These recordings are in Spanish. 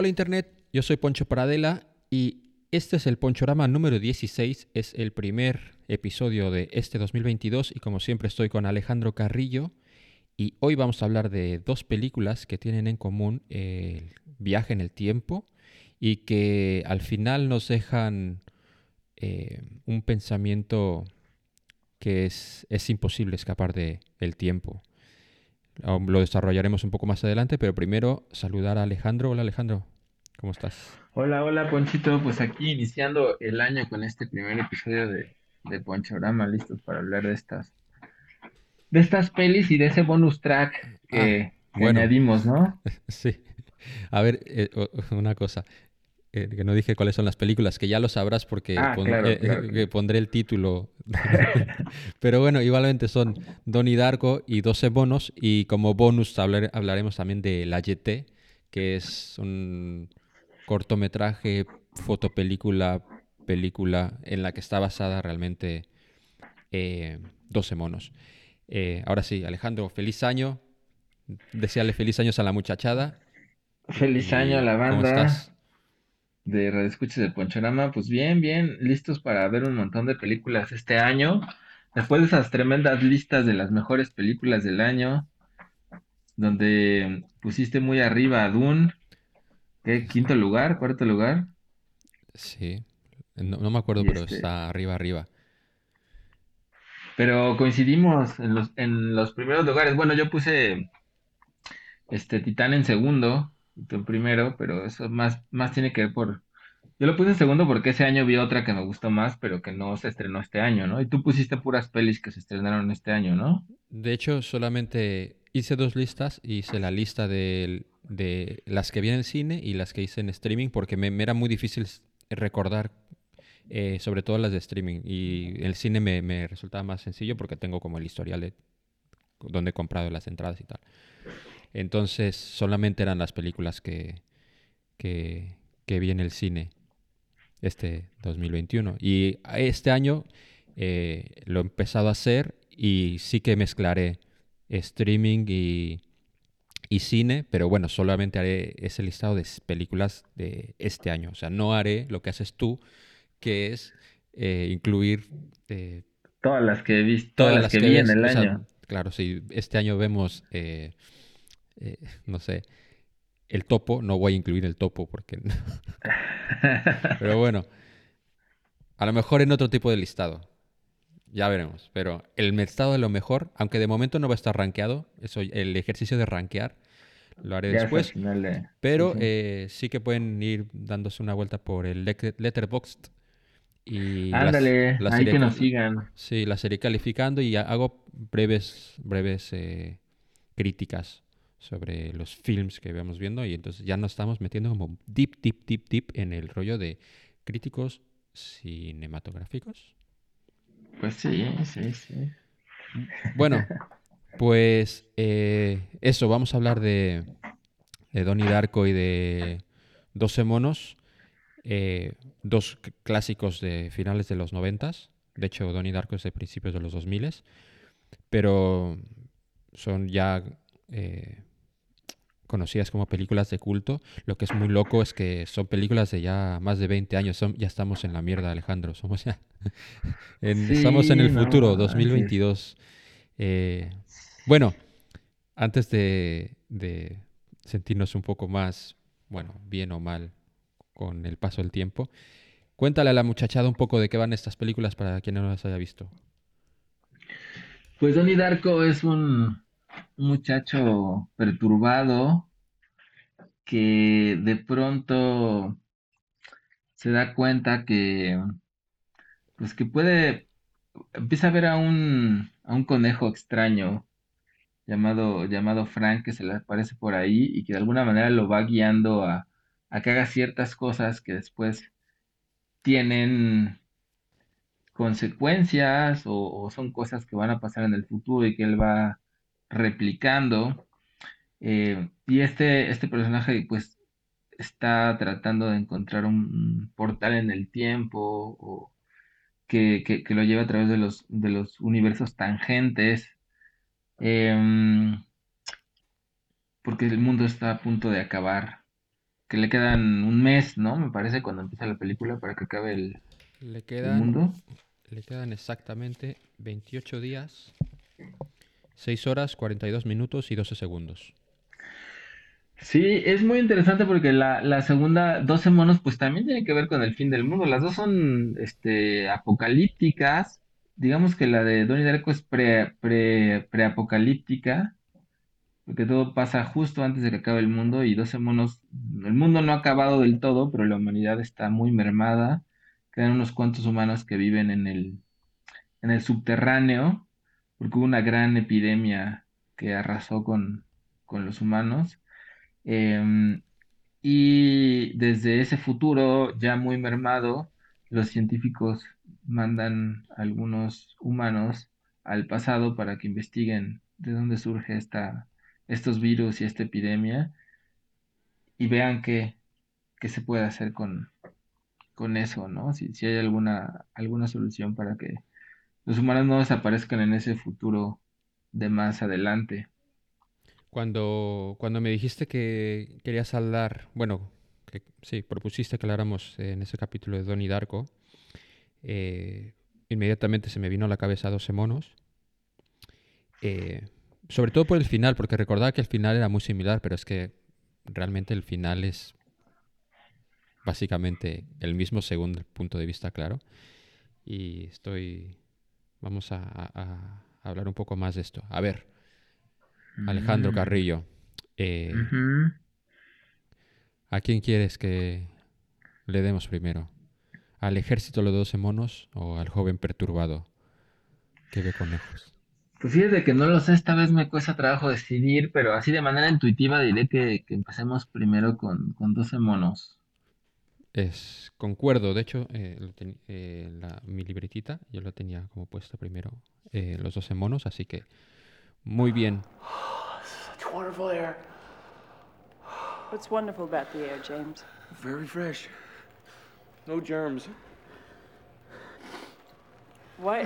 Hola Internet, yo soy Poncho Paradela y este es el Ponchorama número 16, es el primer episodio de este 2022 y como siempre estoy con Alejandro Carrillo. Y hoy vamos a hablar de dos películas que tienen en común el viaje en el tiempo y que al final nos dejan eh, un pensamiento que es, es imposible escapar del el tiempo. Lo desarrollaremos un poco más adelante, pero primero saludar a Alejandro. Hola Alejandro, ¿cómo estás? Hola, hola Ponchito, pues aquí iniciando el año con este primer episodio de, de Ponchorama, listos para hablar de estas, de estas pelis y de ese bonus track que, Ah, bueno. añadimos, ¿no? Sí. A ver, eh, una cosa. Eh, que no dije cuáles son las películas, que ya lo sabrás porque Ah, pon- claro, eh, que pondré el título. Pero bueno, igualmente son Donnie Darko y 12 bonos. Y como bonus hablar- hablaremos también de La YT, que es un cortometraje, fotopelícula, película en la que está basada realmente eh, 12 monos. Eh, ahora sí, Alejandro, feliz año. Desearle feliz años a la muchachada. Feliz año a la ¿Cómo banda estás? De Radio Escuchas de Ponchorama, pues bien, bien, listos para ver un montón de películas este año. Después de esas tremendas listas de las mejores películas del año, donde pusiste muy arriba a Dune, ¿qué? ¿Quinto lugar? ¿Cuarto lugar? Sí, no, no me acuerdo, pero este, está arriba, arriba. pero coincidimos en los, en los primeros lugares. Bueno, yo puse este Titán en segundo, en primero, pero eso más, más tiene que ver por... Yo lo puse en segundo porque ese año vi otra que me gustó más, pero que no se estrenó este año, ¿no? Y tú pusiste puras pelis que se estrenaron este año, ¿no? De hecho, solamente hice dos listas. Hice la lista del- de, las que vi en el cine y las que hice en streaming, porque me, era muy difícil recordar, eh, sobre todo las de streaming. Y el cine me, me resultaba más sencillo porque tengo como el historial de donde he comprado las entradas y tal. Entonces, solamente eran las películas que, que, que vi en el cine este 2021. Y este año eh, lo he empezado a hacer y sí que mezclaré streaming y, y cine, pero bueno, solamente haré ese listado de películas de este año. O sea, no haré lo que haces tú, que es eh, incluir eh, Todas las que vi, todas todas las las que que vi en el O sea, año. claro, si este año vemos, eh, no sé, el topo, no voy a incluir el topo porque... Pero bueno, a lo mejor en otro tipo de listado. Ya veremos. Pero el listado de lo mejor, aunque de momento no va a estar rankeado, eso, el ejercicio de rankear lo haré Ya después. de... Pero sí. eh, sí que pueden ir dándose una vuelta por el Let- Letterboxd y Ándale, las ahí que nos sigan. sí, las iré calificando y ha- hago breves, breves eh, críticas sobre los films que vamos viendo y entonces ya nos estamos metiendo como deep, deep, deep, deep en el rollo de críticos cinematográficos. Pues sí, sí, sí. Bueno, pues eh, eso, vamos a hablar de, de Donnie Darko y de 12 monos, eh, dos clásicos de finales de los noventas. De hecho, Donnie Darko es de principios de los 2000, pero son ya eh, conocidas como películas de culto. Lo que es muy loco es que son películas de ya más de 20 años. Son, ya estamos en la mierda, Alejandro. Somos ya en- estamos en el futuro, no manches. 2022. Eh, bueno, antes de, de sentirnos un poco más, bueno, bien o mal con el paso del tiempo, cuéntale a la muchachada un poco de qué van estas películas para quien no las haya visto. Pues Donnie Darko es un, un muchacho perturbado que de pronto se da cuenta que pues que puede empieza a ver a un a un conejo extraño llamado llamado Frank que se le aparece por ahí y que de alguna manera lo va guiando a, a que haga ciertas cosas que después tienen consecuencias o, o son cosas que van a pasar en el futuro y que él va replicando. Eh, y este, este personaje, pues, está tratando de encontrar un portal en el tiempo o que, que, que lo lleva a través de los, de los universos tangentes. Em, porque el mundo está a punto de acabar. Que le quedan un mes, ¿no? Me parece cuando empieza la película para que acabe el, Le el quedan, mundo. le quedan exactamente 28 días, 6 horas, 42 minutos y 12 segundos. Sí, es muy interesante porque la, la segunda, 12 monos, pues también tiene que ver con el fin del mundo. Las dos son este, apocalípticas. Digamos que la de Donnie Darko es pre, pre, preapocalíptica, porque todo pasa justo antes de que acabe el mundo y 12 monos, el mundo no ha acabado del todo, pero la humanidad está muy mermada. Quedan unos cuantos humanos que viven en el, en el subterráneo, porque hubo una gran epidemia que arrasó con, con los humanos. Em, y desde ese futuro ya muy mermado, los científicos mandan a algunos humanos al pasado para que investiguen de dónde surge esta, estos virus y esta epidemia y vean qué, qué se puede hacer con, con eso, ¿no? Si, si hay alguna, alguna solución para que los humanos no desaparezcan en ese futuro de más adelante. Cuando, cuando me dijiste que querías hablar, bueno, que sí, propusiste que habláramos en ese capítulo de Donnie Darko, eh, inmediatamente se me vino a la cabeza 12 monos. eh, sobre todo por el final, porque recordaba que el final era muy similar, pero es que realmente el final es básicamente el mismo según el punto de vista, claro. Y estoy... Vamos a, a- a hablar un poco más de esto. A ver, Alejandro Mm. Carrillo, eh. ¿a quién quieres que le demos primero? ¿Al ejército de los 12 monos o al joven perturbado que ve conejos? Pues fíjate que no lo sé, esta vez me cuesta trabajo decidir, pero así de manera intuitiva diré que, que empecemos primero con, con 12 monos. Es, concuerdo, de hecho, eh, lo ten- eh, la- mi libretita yo lo tenía como puesto primero, eh, los 12 monos, así que muy bien. Such wonderful air. What's wonderful about the air, James? Very fresh. No germs. Why?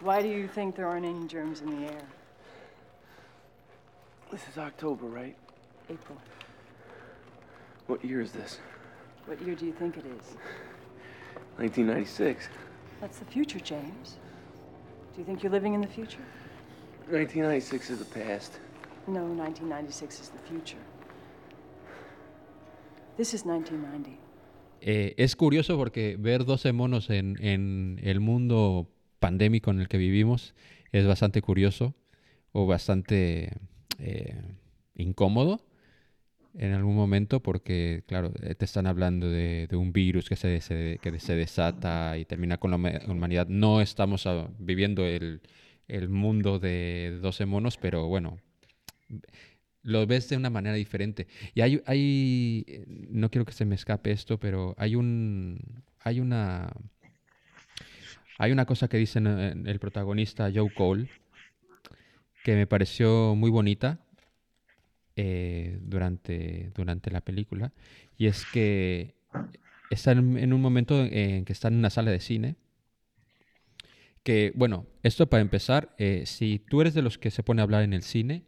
Why do you think there aren't any germs in the air? This is October, right? April. What year is this? What year do you think it is? 1996. That's the future, James. Do you think you're living in the future? 1996 is the past. No, 1996 is the future. This is 1990. Eh, es curioso porque ver 12 monos en, en el mundo pandémico en el que vivimos es bastante curioso o bastante eh, incómodo en algún momento porque, claro, eh, te están hablando de, un virus que se, se- que se desata y termina con la huma- humanidad. No estamos ah, viviendo el, mundo de 12 monos, pero bueno, lo ves de una manera diferente. Y hay, hay, eh, no quiero que se me escape esto, pero hay un, hay una, hay una cosa que dice en el protagonista Joe Cole que me pareció muy bonita eh, durante, durante la película y es que están en un momento en que están en una sala de cine que, bueno, esto para empezar, eh, si tú eres de los que se pone a hablar en el cine,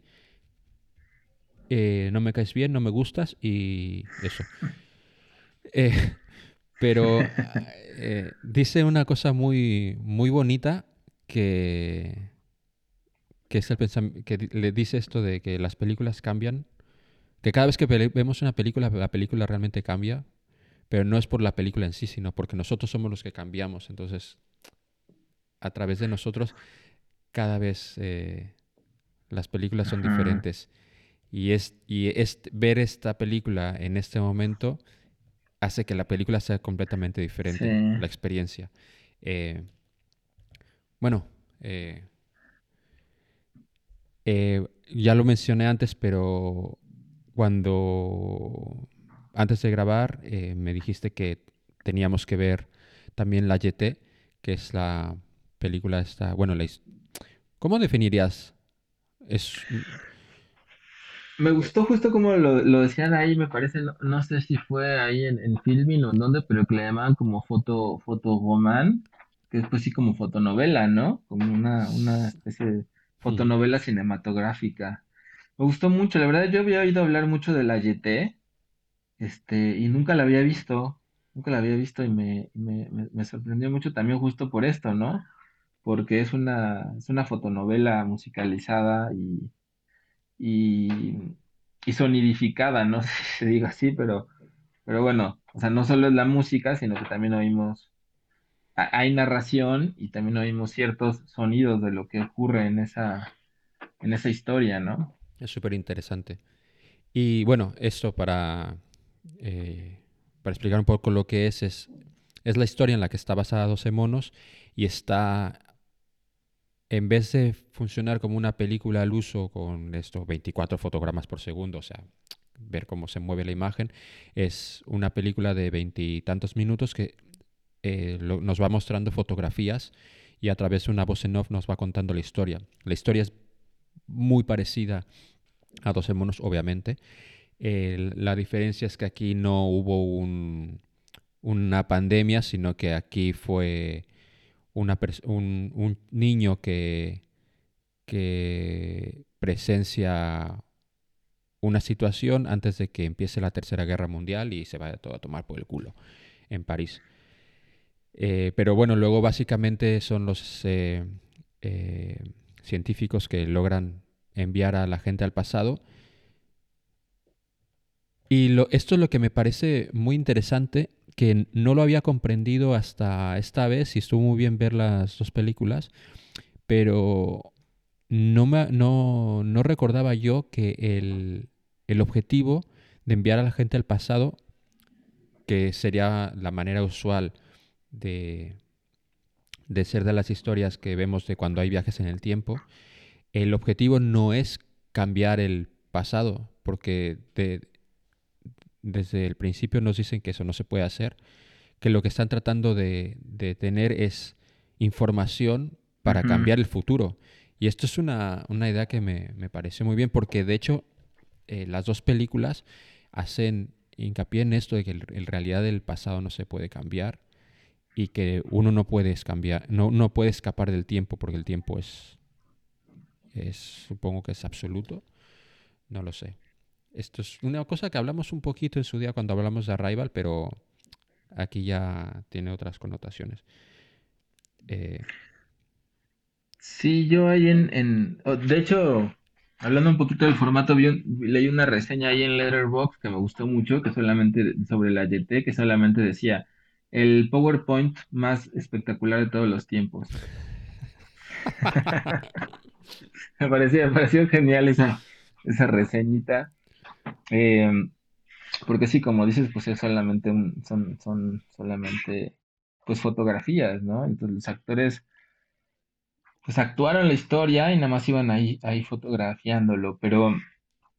eh, no me caes bien, no me gustas y eso. Eh, pero dice una cosa muy, muy bonita que, que es el que le dice esto de que las películas cambian, que cada vez que vemos una película, la película realmente cambia, pero no es por la película en sí, sino porque nosotros somos los que cambiamos. Entonces, a través de nosotros, cada vez eh, las películas son diferentes. Y, es, y es, ver esta película en este momento hace que la película sea completamente diferente, Sí. la experiencia. Eh, bueno, eh, eh, ya lo mencioné antes, pero cuando antes de grabar eh, me dijiste que teníamos que ver también la YT, que es la película esta, bueno, la ¿cómo definirías? Es Me gustó justo como lo, lo decían ahí, me parece, no, no sé si fue ahí en, en Filmin o en dónde, pero que le llamaban como foto, fotogoman, que es pues sí como fotonovela, ¿no? Como una, una especie de fotonovela cinematográfica. Me gustó mucho, la verdad yo había oído hablar mucho de la YT, este, y nunca la había visto, nunca la había visto y me, me, me, sorprendió mucho también justo por esto, ¿no? Porque es una, es una fotonovela musicalizada y y, y sonidificada, no sé si se diga así, pero, pero bueno, o sea, no solo es la música, sino que también oímos, hay narración y también oímos ciertos sonidos de lo que ocurre en esa, en esa historia, ¿no? es súper interesante. Y bueno, esto para, eh, para explicar un poco lo que es, es, es la historia en la que está basada 12 monos y está, en vez de funcionar como una película al uso con estos 24 fotogramas por segundo, o sea, ver cómo se mueve la imagen, es una película de veintitantos minutos que eh, nos va mostrando fotografías y a través de una voz en off nos va contando la historia. La historia es muy parecida a 12 monos, obviamente. La diferencia es que aquí no hubo un- una pandemia, sino que aquí fue un niño que, que presencia una situación antes de que empiece la Tercera Guerra Mundial y se vaya todo a tomar por el culo en París. Eh, pero bueno, luego básicamente son los eh, eh, científicos que logran enviar a la gente al pasado. Y lo, esto es lo que me parece muy interesante, que no lo había comprendido hasta esta vez, y estuvo muy bien ver las dos películas, pero no, me, no, no recordaba yo que el, el objetivo de enviar a la gente al pasado, que sería la manera usual de, de ser de las historias que vemos de cuando hay viajes en el tiempo, el objetivo no es cambiar el pasado, porque de- desde el principio nos dicen que eso no se puede hacer, que lo que están tratando de, de tener es información para cambiar el futuro. Y esto es una, una idea que me, me pareció muy bien, porque de hecho eh, las dos películas hacen hincapié en esto de que en realidad el pasado no se puede cambiar y que uno no puede cambiar, no, no puede escapar del tiempo porque el tiempo es, es, supongo que es absoluto, no lo sé. Esto es una cosa que hablamos un poquito en su día cuando hablamos de Arrival, pero aquí ya tiene otras connotaciones. Eh, Sí, yo ahí en, en oh, de hecho, hablando un poquito del formato, vi un- leí una reseña ahí en Letterboxd que me gustó mucho, que solamente sobre la YT, que solamente decía el PowerPoint más espectacular de todos los tiempos. Me pareció, me pareció genial esa, esa reseñita. Eh, porque sí, como dices, pues es solamente un, son, son solamente pues fotografías, ¿no? Entonces los actores pues actuaron la historia y nada más iban ahí, ahí fotografiándolo, pero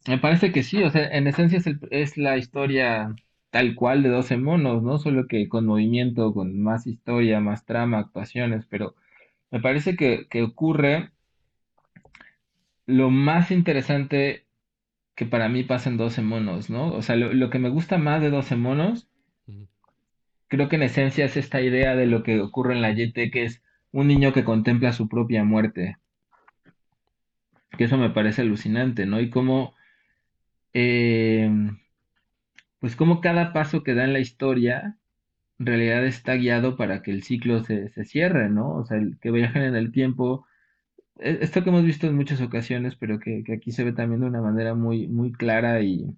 me parece que sí, o sea, en esencia es, el- es la historia tal cual de 12 monos, ¿no? Solo que con movimiento, con más historia, más trama, actuaciones, pero me parece que, que ocurre lo más interesante que para mí pasa en 12 monos, ¿no? O sea, lo, lo que me gusta más de 12 monos, creo que en esencia es esta idea de lo que ocurre en la YT, que es un niño que contempla su propia muerte, que eso me parece alucinante, ¿no? Y cómo, eh, pues cómo cada paso que da en la historia en realidad está guiado para que el ciclo se, se cierre, ¿no? O sea, el que viajen en el tiempo, e- esto que hemos visto en muchas ocasiones, pero que, aquí se ve también de una manera muy, muy clara y,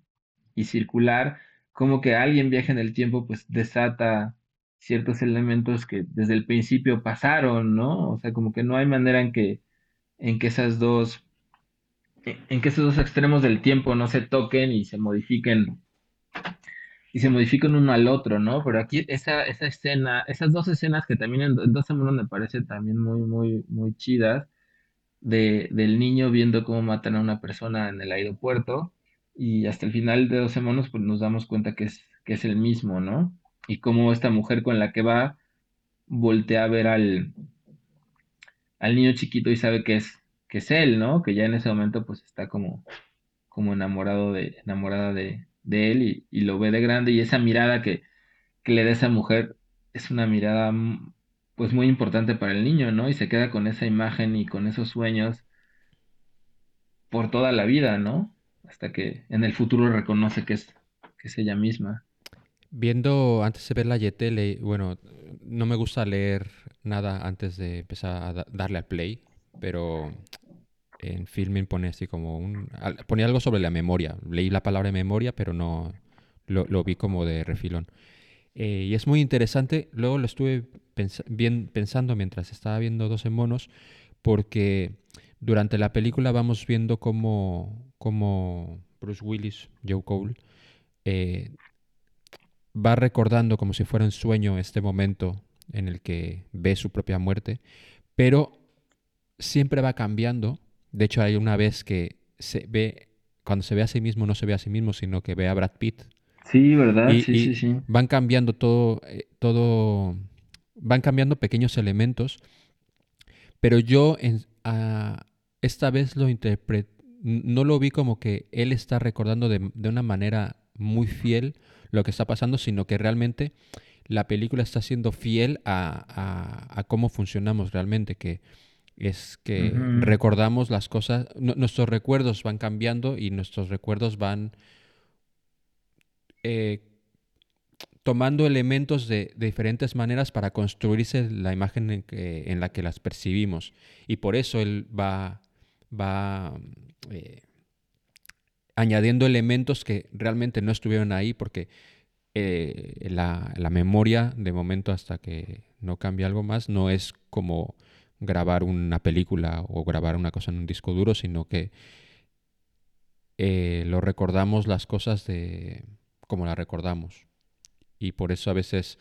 y circular, como que alguien viaja en el tiempo, pues desata ciertos elementos que desde el principio pasaron, ¿no? O sea, como que no hay manera en que, en que esas dos, en que esos dos extremos del tiempo no se toquen y se modifiquen y se modifican uno al otro, ¿no? Pero aquí esa, esa escena, esas dos escenas que también en, dos semanas me parece también muy, muy, muy chidas, de, del niño viendo cómo matan a una persona en el aeropuerto y hasta el final de dos semanas pues nos damos cuenta que es, que es el mismo, ¿no? Y cómo esta mujer con la que va voltea a ver al, al niño chiquito y sabe que es, que es él, ¿no? Que ya en ese momento pues está como, como enamorado de, enamorada de, de él y, y lo ve de grande y esa mirada que, que le da esa mujer es una mirada mm, pues muy importante para el niño, ¿no? Y se queda con esa imagen y con esos sueños por toda la vida, ¿no? Hasta que en el futuro reconoce que es, que es ella misma. Viendo antes de ver la YT, bueno, no me gusta leer nada antes de empezar a darle al play, pero en Filming pone así como un... Ponía algo sobre la memoria. Leí la palabra memoria, pero no lo, vi como de refilón. Eh, y es muy interesante. Luego lo estuve bien, pensando mientras estaba viendo 12 monos, porque durante la película vamos viendo cómo, cómo Bruce Willis, Joe Cole, eh, va recordando como si fuera un sueño este momento en el que ve su propia muerte, pero siempre va cambiando. De hecho, hay una vez que se ve, cuando se ve a sí mismo, no se ve a sí mismo, sino que ve a Brad Pitt. Sí, ¿verdad? sí, sí, sí. Van cambiando todo, eh, todo, van cambiando pequeños elementos, pero yo en, esta vez lo interpreté, no lo vi como que él está recordando de, de una manera muy fiel lo que está pasando, sino que realmente la película está siendo fiel a, cómo funcionamos realmente, que es que recordamos las cosas, nuestros recuerdos van cambiando y nuestros recuerdos van eh, tomando elementos de, diferentes maneras para construirse la imagen en, en, la que las percibimos. Y por eso él va, va eh, añadiendo elementos que realmente no estuvieron ahí porque eh, la, memoria, de momento hasta que no cambie algo más, no es como grabar una película o grabar una cosa en un disco duro, sino que eh, lo recordamos las cosas de como las recordamos. Y por eso a veces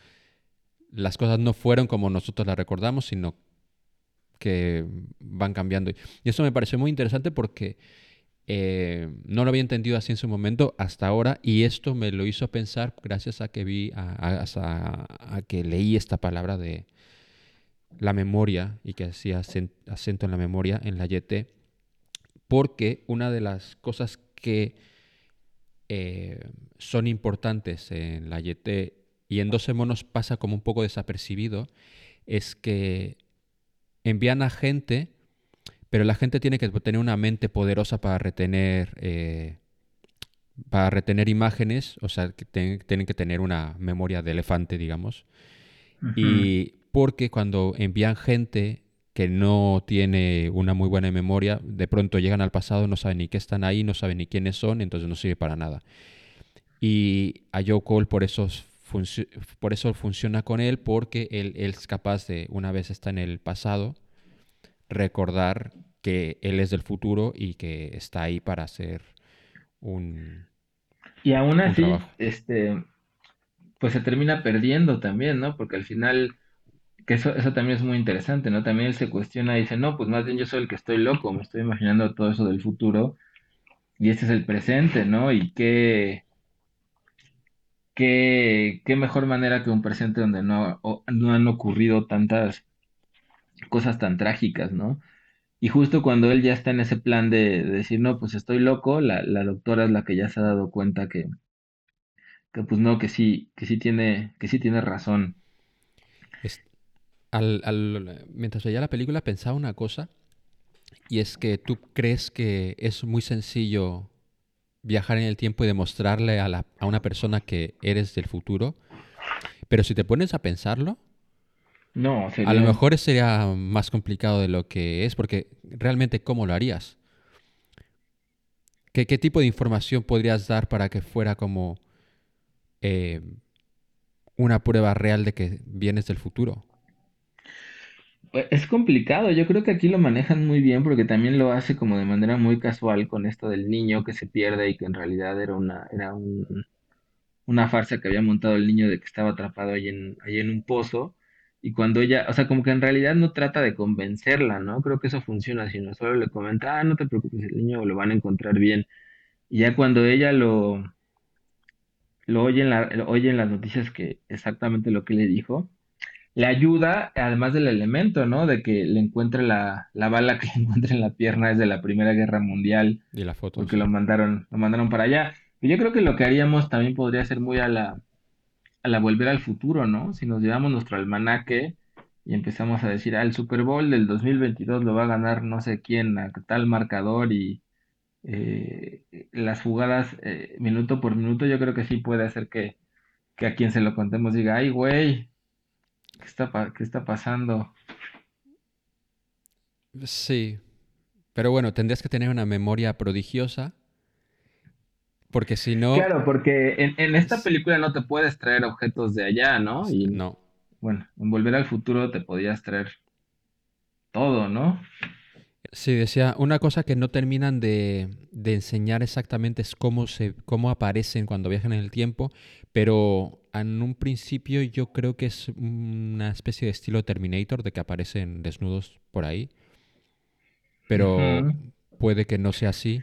las cosas no fueron como nosotros las recordamos, sino que van cambiando. Y eso me pareció muy interesante porque eh, no lo había entendido así en su momento hasta ahora y esto me lo hizo pensar gracias a que vi, a, a, que leí esta palabra de la memoria y que hacía acento en la memoria en la YT, porque una de las cosas que eh, son importantes en la YT y en 12 monos pasa como un poco desapercibido, es que envían a gente pero la gente tiene que tener una mente poderosa para retener, eh, para retener imágenes, o sea, que tienen que tener una memoria de elefante, digamos. Y porque cuando envían gente que no tiene una muy buena memoria, de pronto llegan al pasado, no saben ni qué están ahí, no saben ni quiénes son, entonces no sirve para nada. Y a Joe Cole por eso, por eso funciona con él, porque él, él es capaz de, una vez está en el pasado, recordar que él es del futuro y que está ahí para hacer un y aún así este pues se termina perdiendo también no porque al final que eso, eso también es muy interesante no también él se cuestiona y dice no pues más bien yo soy el que estoy loco me estoy imaginando todo eso del futuro y este es el presente no y qué qué, qué mejor manera que un presente donde no, no han ocurrido tantas cosas tan trágicas, ¿no? Y justo cuando él ya está en ese plan de, decir, no, pues estoy loco, la, doctora es la que ya se ha dado cuenta que, que pues no, que sí, que sí tiene, que sí tiene razón. Al, mientras veía la película pensaba una cosa, y es que tú crees que es muy sencillo viajar en el tiempo y demostrarle a, la, a una persona que eres del futuro, pero si te pones a pensarlo, no, A lo mejor sería más complicado de lo que es, porque realmente, ¿cómo lo harías? ¿Qué, qué tipo de información podrías dar para que fuera como eh, una prueba real de que vienes del futuro? Pues, es complicado, yo creo que aquí lo manejan muy bien porque también lo hace como de manera muy casual con esto del niño que se pierde y que en realidad era una, era un, una farsa que había montado el niño de que estaba atrapado ahí en, ahí en un pozo y cuando ella, o sea, como que en realidad no trata de convencerla, ¿no? Creo que eso funciona, sino solo le comenta, ah, no te preocupes, el niño lo van a encontrar bien. Y ya cuando ella lo, lo oye en la, oye en las noticias que exactamente lo que le dijo, le ayuda, además del elemento, ¿no? De que le encuentre la, la bala que le encuentre en la pierna es de la Primera Guerra Mundial, Y la foto. porque sí. lo mandaron, lo mandaron para allá. Y yo creo que lo que haríamos también podría ser muy a la, a la volver al futuro, ¿no? Si nos llevamos nuestro almanaque y empezamos a decir, ah, el Super Bowl del 2022 lo va a ganar no sé quién, a tal marcador y eh, las jugadas eh, minuto por minuto, yo creo que sí puede hacer que, que a quien se lo contemos diga, ay, güey, ¿qué está, qué está pasando? Sí. Pero bueno, tendrías que tener una memoria prodigiosa. Porque si no. Claro, porque en, en esta película no te puedes traer objetos de allá, ¿no? Y No. bueno, en Volver al Futuro te podías traer todo, ¿no? Sí, decía, una cosa que no terminan de, de enseñar exactamente es cómo se, cómo aparecen cuando viajan en el tiempo, pero en un principio yo creo que es una especie de estilo Terminator, de que aparecen desnudos por ahí, pero puede que no sea así.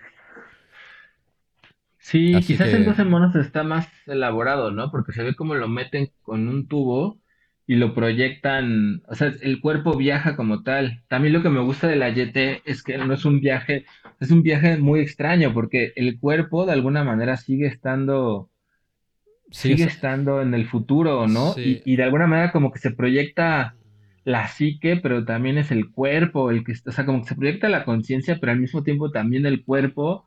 Sí, Así quizás que- en 12 monos está más elaborado, ¿no? Porque se ve como lo meten con un tubo y lo proyectan, o sea, el cuerpo viaja como tal. También lo que me gusta de la YT es que no es un viaje, es un viaje muy extraño porque el cuerpo de alguna manera sigue estando, Sigue estando en el futuro, ¿no? Sí. Y, y de alguna manera como que se proyecta la psique, pero también es el cuerpo el que, está- o sea, como que se proyecta la conciencia, pero al mismo tiempo también el cuerpo.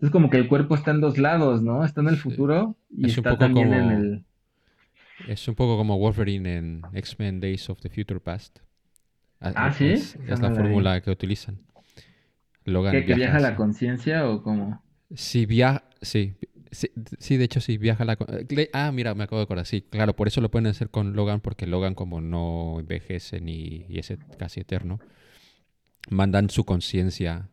Es como que el cuerpo está en dos lados, ¿no? Está en el Sí. futuro y Es está también en el... Es un poco como Wolverine en X-Men Days of the Future Past. Ah, ¿sí? Es, la fórmula que utilizan. Logan ¿Qué, que viaja viaja la conciencia o cómo? Si viaja, sí, sí, sí, de hecho sí, viaja la... Ah, mira, me acabo de acordar, sí, claro, por eso lo pueden hacer con Logan, porque Logan como no envejece ni y es casi eterno, mandan su conciencia.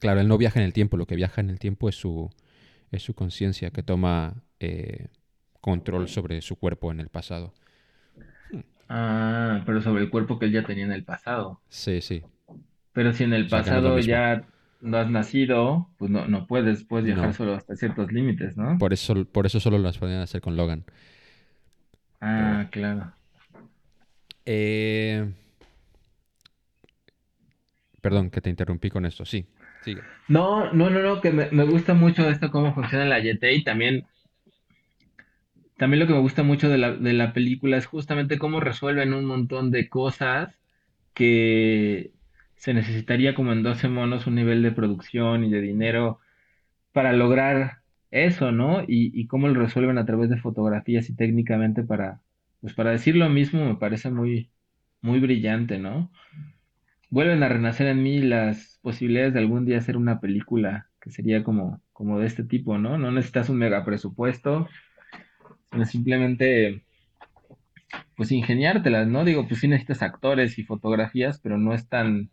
Claro, él no viaja en el tiempo, lo que viaja en el tiempo es su, es su conciencia que toma eh, control sobre su cuerpo en el pasado. Ah, pero sobre el cuerpo que él ya tenía en el pasado. Sí, sí. Pero si en el O sea, no pasado ya no has nacido, pues no, no puedes, puedes viajar No. solo hasta ciertos límites, ¿no? Por eso, por eso solo las pueden hacer con Logan. Ah, claro. Eh, Perdón, que te interrumpí con esto. Sí, sigue. No, no, no, no, que me, me gusta mucho esto, cómo funciona la YT y también, también lo que me gusta mucho de la, de la película es justamente cómo resuelven un montón de cosas que se necesitaría como en 12 monos un nivel de producción y de dinero para lograr eso, ¿no? Y, y cómo lo resuelven a través de fotografías y técnicamente para, pues para decir lo mismo me parece muy, muy brillante, ¿no? Vuelven a renacer en mí las posibilidades de algún día hacer una película que sería como, como de este tipo, ¿no? No necesitas un mega presupuesto, sino simplemente, pues ingeniártelas, ¿no? Digo, pues sí necesitas actores y fotografías, pero no es tan,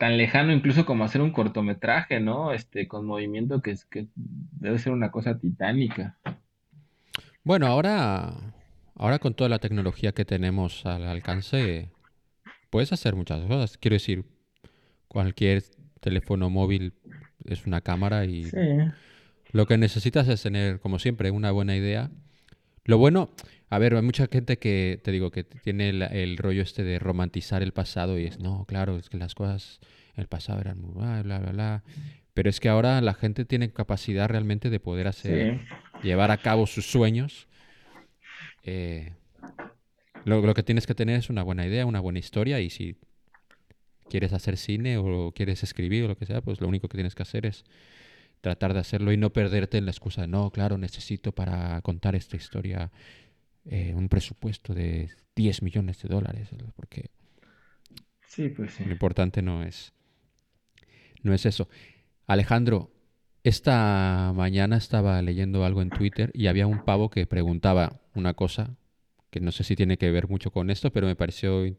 tan lejano incluso como hacer un cortometraje, ¿no? Este, con movimiento que es que debe ser una cosa titánica. Bueno, ahora, ahora con toda la tecnología que tenemos al alcance, puedes hacer muchas cosas. Quiero decir, cualquier teléfono móvil es una cámara y Sí. lo que necesitas es tener, como siempre, una buena idea. Lo bueno, a ver, hay mucha gente que, te digo, que tiene el, el rollo este de romantizar el pasado y es, no, claro, es que las cosas en el pasado eran muy bla, bla, bla, bla. Pero es que ahora la gente tiene capacidad realmente de poder hacer, Sí. llevar a cabo sus sueños. Eh, lo, lo que tienes que tener es una buena idea, una buena historia y si quieres hacer cine o quieres escribir o lo que sea, pues lo único que tienes que hacer es tratar de hacerlo y no perderte en la excusa de, no, claro, necesito para contar esta historia eh, un presupuesto de 10 millones de dólares, porque Sí, pues sí. lo importante no es, no es eso. Alejandro, esta mañana estaba leyendo algo en Twitter y había un pavo que preguntaba una cosa que no sé si tiene que ver mucho con esto, pero me pareció in-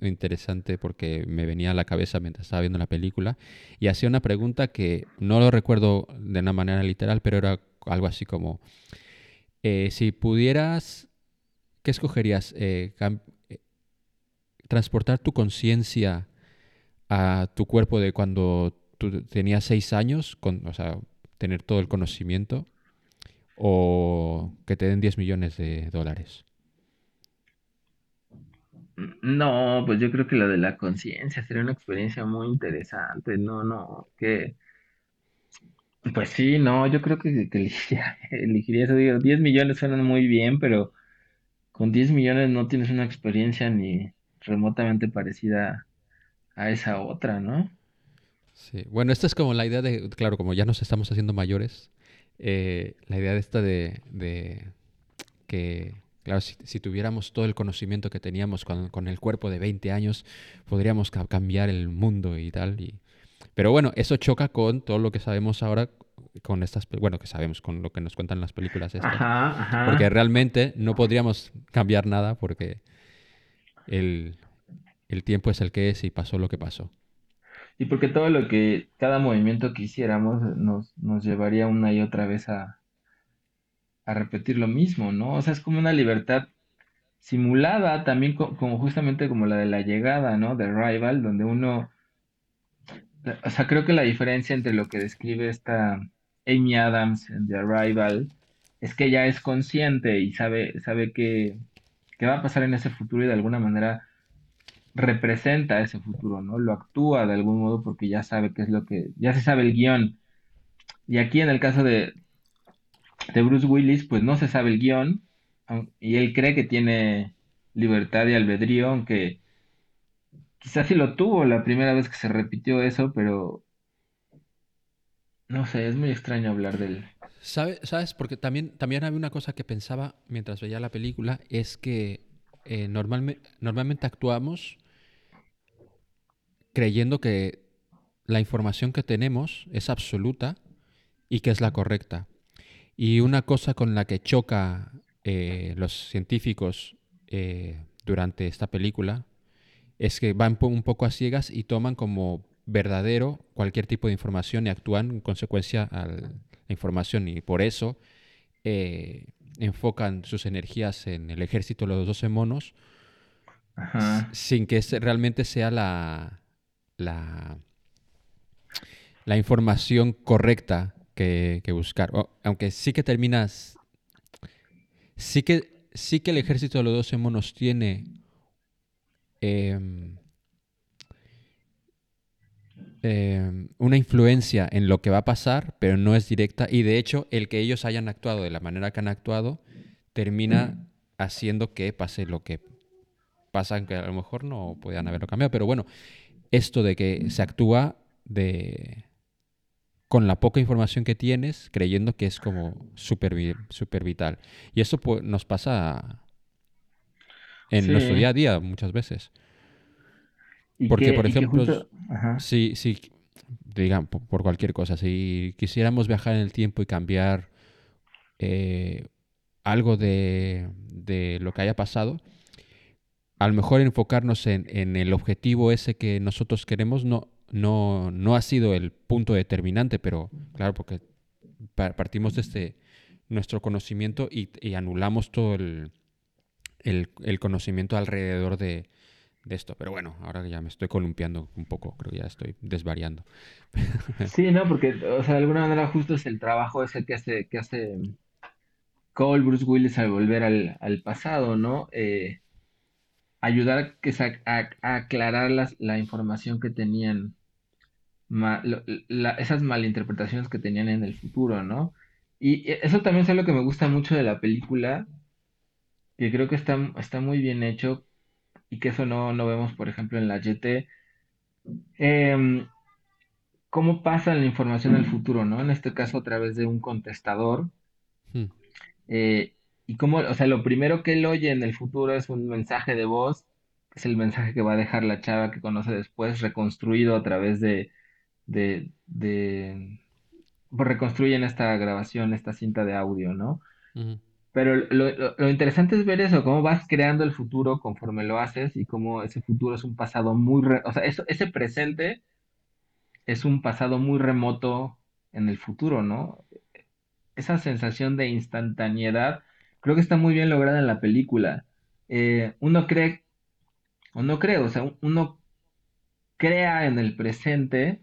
interesante porque me venía a la cabeza mientras estaba viendo la película y hacía una pregunta que no lo recuerdo de una manera literal, pero era algo así como, eh, si pudieras, ¿qué escogerías? Eh, eh, transportar tu conciencia a tu cuerpo de cuando tú tenías seis años, o sea, tener todo el conocimiento, o que te den 10 millones de dólares. No, pues yo creo que lo de la conciencia sería una experiencia muy interesante. No, no, que pues sí, no, yo creo que, que elegiría, elegiría eso. Digo, 10 millones suenan muy bien, pero con 10 millones no tienes una experiencia ni remotamente parecida a esa otra, ¿no? Sí. Bueno, esta es como la idea de, claro, como ya nos estamos haciendo mayores, eh, la idea de esta de, de que, claro, si, si tuviéramos todo el conocimiento que teníamos con, con el cuerpo de 20 años, podríamos ca- cambiar el mundo y tal. Y... Pero bueno, eso choca con todo lo que sabemos ahora, con estas, bueno, que sabemos con lo que nos cuentan las películas estas. Ajá, ajá. Porque realmente no podríamos cambiar nada porque el, el tiempo es el que es y pasó lo que pasó. Y porque todo lo que, cada movimiento que hiciéramos nos, nos llevaría una y otra vez a, a repetir lo mismo, ¿no? O sea, es como una libertad simulada, también co- como justamente como la de la llegada, ¿no? De Arrival, donde uno, o sea, creo que la diferencia entre lo que describe esta Amy Adams en The Arrival es que ella es consciente y sabe, sabe que, que va a pasar en ese futuro y de alguna manera representa ese futuro, ¿no? Lo actúa de algún modo porque ya sabe qué es lo que, ya se sabe el guion. Y aquí en el caso de, de Bruce Willis, pues no se sabe el guion y él cree que tiene libertad y albedrío, aunque quizás sí lo tuvo la primera vez que se repitió eso, pero no sé, es muy extraño hablar de él. ¿Sabe- ¿Sabes? Porque también, también había una cosa que pensaba mientras veía la película, es que eh, normalme- normalmente actuamos creyendo que la información que tenemos es absoluta y que es la correcta. Y una cosa con la que choca eh, los científicos eh, durante esta película es que van un poco a ciegas y toman como verdadero cualquier tipo de información y actúan en consecuencia a la información y por eso eh, enfocan sus energías en el ejército de los 12 monos Ajá. sin que realmente sea la, la, la información correcta que, que buscar. O- aunque sí que terminas. Sí que, sí que el ejército de los 12 monos tiene. Em, em, una influencia en lo que va a pasar, pero no es directa. Y de hecho, el que ellos hayan actuado de la manera que han actuado termina haciendo que pase lo que pasa, aunque a lo mejor no podían haberlo cambiado. Pero bueno, esto de que se actúa con la poca información que tienes, creyendo que es como súper súper vital. Y eso pues, nos pasa en Sí. nuestro día a día muchas veces. Porque, que- por ejemplo, justo-. Si, si, digan, po- por cualquier cosa, si quisiéramos viajar en el tiempo y cambiar eh, algo de, de lo que haya pasado, a lo mejor enfocarnos en, en el objetivo ese que nosotros queremos no, no, no ha sido el punto determinante, pero claro, porque pa- partimos desde nuestro conocimiento y, y anulamos todo el, el, conocimiento alrededor de, esto. Pero bueno, ahora ya me estoy columpiando un poco, creo que ya estoy desvariando. Sí, no, porque, o sea, de alguna manera justo es el trabajo ese que hace, que hace Cole, Bruce Willis al volver al, pasado, ¿no? Eh, ayudar a, que aclarar las- la información que tenían, esas malinterpretaciones que tenían en el futuro, ¿no? Y eh, eso también es algo que me gusta mucho de la película, que creo que está, está muy bien hecho y que eso no, no vemos, por ejemplo, en la YT. Em, cómo pasa la información al futuro, ¿no? En este caso a través de un contestador. Hmm. eh, y cómo, o sea, lo primero que él oye en el futuro es un mensaje de voz, que es el mensaje que va a dejar la chava que conoce después, reconstruido a través de, de, de, pues reconstruyen esta grabación, esta cinta de audio, ¿no? Ujú. Pero lo, lo- interesante es ver eso, cómo vas creando el futuro conforme lo haces y cómo ese futuro es un pasado muy, re- o sea, eso, ese presente es un pasado muy remoto en el futuro, ¿no? Esa sensación de instantaneidad creo que está muy bien lograda en la película. Eh, uno cree, o no cree, o sea, uno crea en el presente,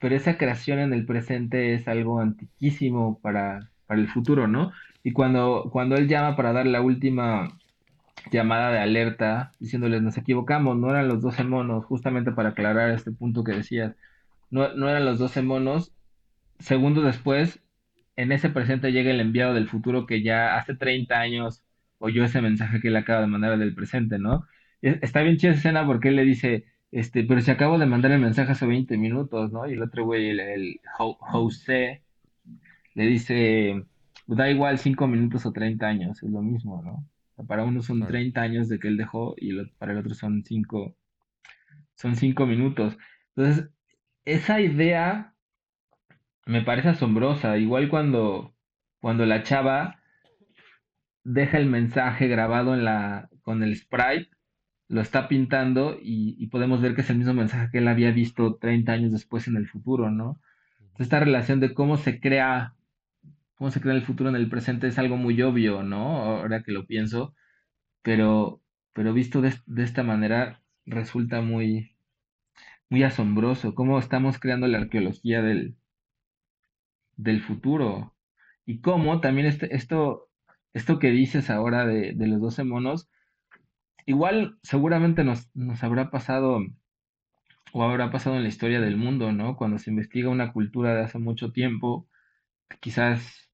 pero esa creación en el presente es algo antiquísimo para, para el futuro, ¿no? Y cuando, cuando él llama para dar la última llamada de alerta diciéndoles nos equivocamos, no eran los 12 monos, justamente para aclarar este punto que decías, no, no eran los 12 monos. Segundos después, en ese presente llega el enviado del futuro que ya hace 30 años oyó ese mensaje que él acaba de mandar del presente, ¿no? Y Está bien chida esa escena porque él le dice, este, pero si acabo de mandar el mensaje hace 20 minutos, ¿no? Y el otro güey, el, el Jo- José, le dice, da igual 5 minutos o 30 años, es lo mismo, ¿no? O sea, para uno son Claro. 30 años de que él dejó y lo- para el otro son 5 son cinco minutos. Entonces, esa idea me parece asombrosa. Igual cuando, cuando la chava deja el mensaje grabado en la, con el sprite, lo está pintando y, y podemos ver que es el mismo mensaje que él había visto 30 años después en el futuro, ¿no? Entonces, esta relación de cómo se crea, cómo se crea el futuro en el presente es algo muy obvio, ¿no? Ahora que lo pienso, pero, pero visto de, de esta manera resulta muy, muy asombroso. Cómo estamos creando la arqueología del, del futuro. Y cómo también este, esto, esto que dices ahora de, de los 12 monos, igual seguramente nos, nos habrá pasado o habrá pasado en la historia del mundo, ¿no? Cuando se investiga una cultura de hace mucho tiempo, quizás,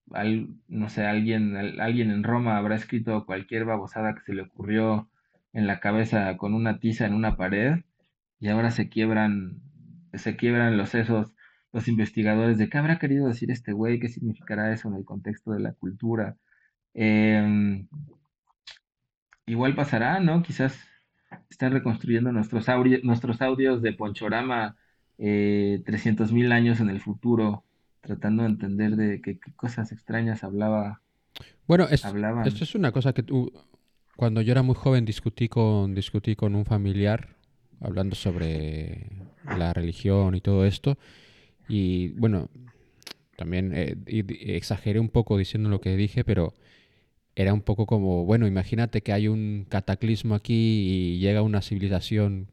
no sé, alguien, al- alguien en Roma habrá escrito cualquier babosada que se le ocurrió en la cabeza con una tiza en una pared y ahora se quiebran, se quiebran los sesos los investigadores de qué habrá querido decir este güey, qué significará eso en el contexto de la cultura. Em, igual pasará, ¿no? Quizás están reconstruyendo nuestros audios, nuestros audios de Ponchorama eh, 300.000 años en el futuro, tratando de entender de qué, cosas extrañas hablaba, Bueno, es- hablaban. esto es una cosa que tú, cuando yo era muy joven discutí con, discutí con un familiar hablando sobre la religión y todo esto. Y bueno, también eh, exageré un poco diciendo lo que dije, pero era un poco como, bueno, imagínate que hay un cataclismo aquí y llega una civilización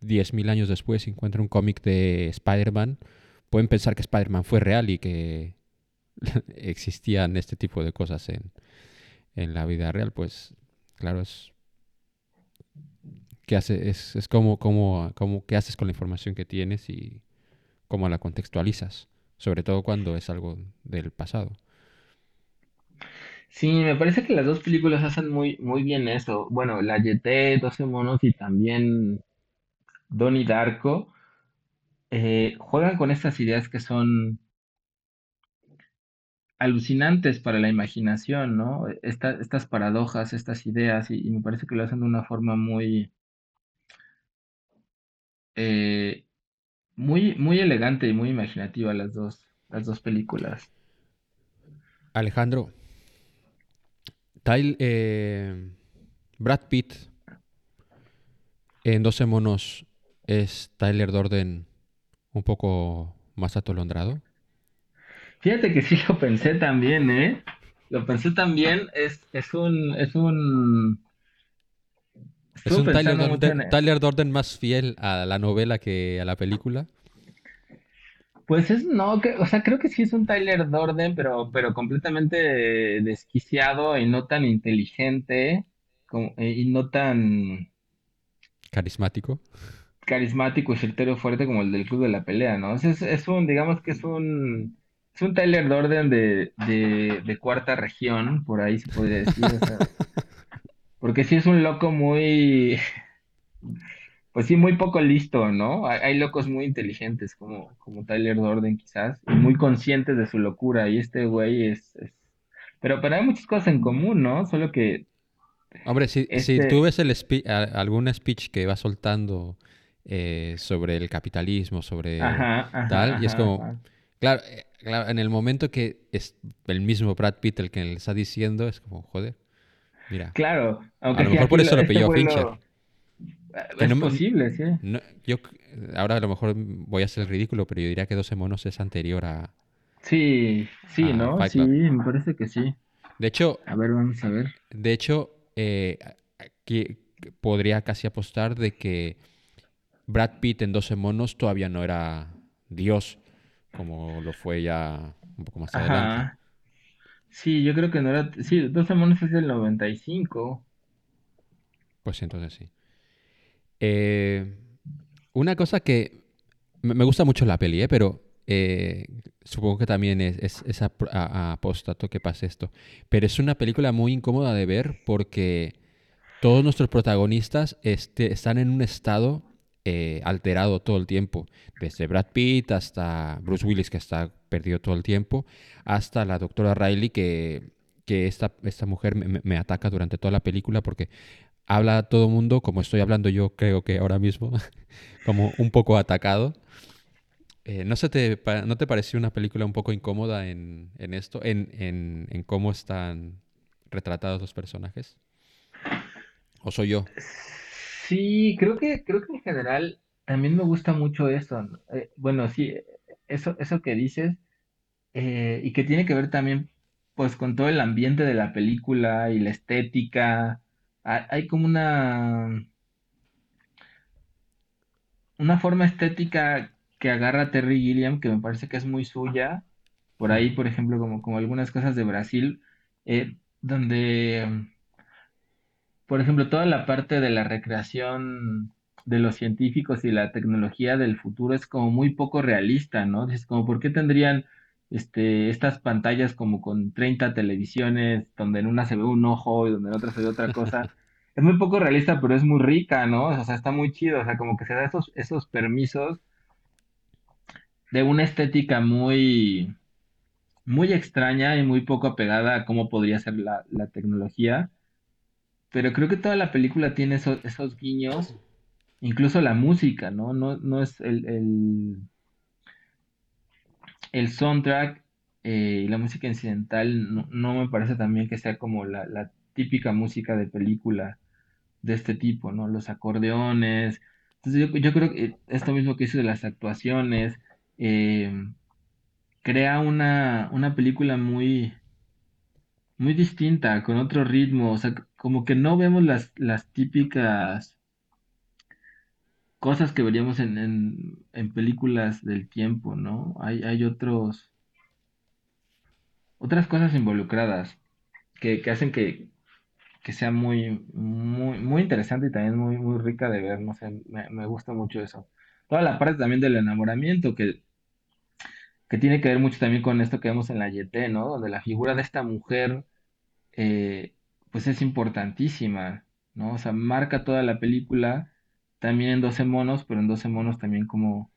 10.000 años después y encuentra un cómic de Spider-Man. Pueden pensar que Spider-Man fue real y que existían este tipo de cosas en, en la vida real, pues claro, es que hace, es, es como, como, como qué haces con la información que tienes y cómo la contextualizas, sobre todo cuando es algo del pasado. Sí, me parece que las dos películas hacen muy, muy bien eso. Bueno, la YT, 12 monos y también Donnie Darko eh, juegan con estas ideas que son alucinantes para la imaginación, ¿no? Esta- estas paradojas, estas ideas, y, me parece que lo hacen de una forma muy, eh, muy, muy elegante y muy imaginativa las dos, las dos películas. Alejandro, Tyl- eh, Brad Pitt en 12 monos es Tyler Dorden un poco más atolondrado. Fíjate que sí lo pensé también, ¿eh? Lo pensé también, es, es un, es un... Es un Tyler Durden, en- Tyler Durden más fiel a la novela que a la película. Pues es, no, que, o sea, creo que sí es un Tyler Durden, pero, pero completamente desquiciado y no tan inteligente como- y no tan Carismático. Carismático y certero fuerte como el del Club de la Pelea, ¿no? Es, es, un, digamos que es un, es un Tyler Durden de, de, de cuarta región, por ahí se podría decir, o sea, porque sí es un loco muy, pues sí, muy poco listo, ¿no? Hay, hay locos muy inteligentes como, como Tyler Durden quizás, y muy conscientes de su locura, y este güey es, es- Pero, pero hay muchas cosas en común, ¿no? Solo que, Hombre, si, si Este- tú ves el spe- algún speech que va soltando eh, sobre el capitalismo, sobre ajá, ajá, tal, y es ajá, como, ajá. claro, eh, claro, en el momento que es el mismo Brad Pitt el que le está diciendo, es como, joder, mira, Claro, aunque A lo mejor por eso lo este pilló Fincher. lo- Que Es no posible, sí. no- yo ahora a lo mejor voy a hacer el ridículo, pero yo diría que 12 monos es anterior a... Sí, sí, Ah, ¿no? Fight Sí, Club. me parece que sí. De hecho, A ver, vamos a ver. De hecho, eh, aquí podría casi apostar de que Brad Pitt en 12 monos todavía no era Dios, como lo fue ya un poco más adelante. Ajá. Sí, yo creo que no era. Sí, 12 monos es del 95. Pues entonces sí. Eh, una cosa que me gusta mucho la peli, ¿eh? pero eh, supongo que también es, es, es ap- a- a- apóstato que pase esto. Pero es una película muy incómoda de ver porque todos nuestros protagonistas este, están en un estado eh, alterado todo el tiempo. Desde Brad Pitt hasta Bruce Willis, que está perdido todo el tiempo, hasta la doctora Riley, que, que esta, esta mujer me, me- ataca durante toda la película porque habla a todo mundo como estoy hablando yo, creo que ahora mismo, como un poco atacado. Eh, ¿no, se te, ¿No te pareció una película un poco incómoda en, en esto, en, en, en cómo están retratados los personajes? ¿O soy yo? Sí, creo que, creo que en general también me gusta mucho eso. Eh, bueno, sí, eso, eso que dices, eh, y que tiene que ver también pues con todo el ambiente de la película y la estética. Hay, como una, una forma estética que agarra Terry Gilliam que me parece que es muy suya. Por ahí, por ejemplo, como, como algunas cosas de Brasil, eh, donde por ejemplo, toda la parte de la recreación de los científicos y la tecnología del futuro es como muy poco realista, ¿no? Dices, como, ¿por qué tendrían este, estas pantallas como con 30 televisiones, donde en una se ve un ojo y donde en otra se ve otra cosa? Es muy poco realista, pero es muy rica, ¿no? O sea, está muy chido, o sea, como que se da esos, esos permisos de una estética muy, muy extraña y muy poco apegada a cómo podría ser la, la tecnología. Pero creo que toda la película tiene esos, guiños, incluso la música, ¿no? No, no es el, el, el soundtrack eh, y la música incidental, no, no me parece también que sea como la, la típica música de película de este tipo, ¿no? Los acordeones. Entonces yo, creo que esto mismo que hizo de las actuaciones, eh, crea una, una película muy muy distinta, con otro ritmo, o sea, como que no vemos las, las típicas cosas que veríamos en, en, películas del tiempo, ¿no? Hay, hay otros, otras cosas involucradas que, que hacen que, que sea muy, muy, muy interesante y también muy, muy rica de ver, no sé, me, me gusta mucho eso. Toda la parte también del enamoramiento, que, que tiene que ver mucho también con esto que vemos en la YT, ¿no? Donde la figura de esta mujer eh, pues es importantísima, ¿no? O sea, marca toda la película, también en 12 monos, pero en 12 monos también como,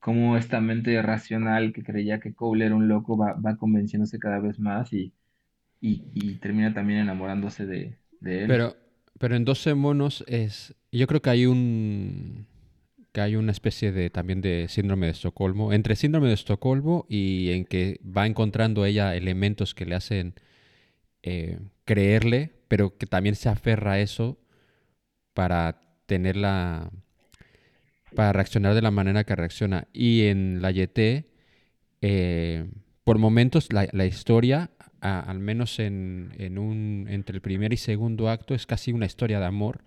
como esta mente racional que creía que Cole era un loco va, va convenciéndose cada vez más y, y, y termina también enamorándose de, él. Pero, pero en 12 monos es. Yo creo que hay un. que hay una especie de también de síndrome de Estocolmo. Entre síndrome de Estocolmo y en que va encontrando ella elementos que le hacen eh, creerle, pero que también se aferra a eso para tenerla. para reaccionar de la manera que reacciona. Y en la YT, eh, por momentos, la, la historia, al menos en, un, entre el primer y segundo acto, es casi una historia de amor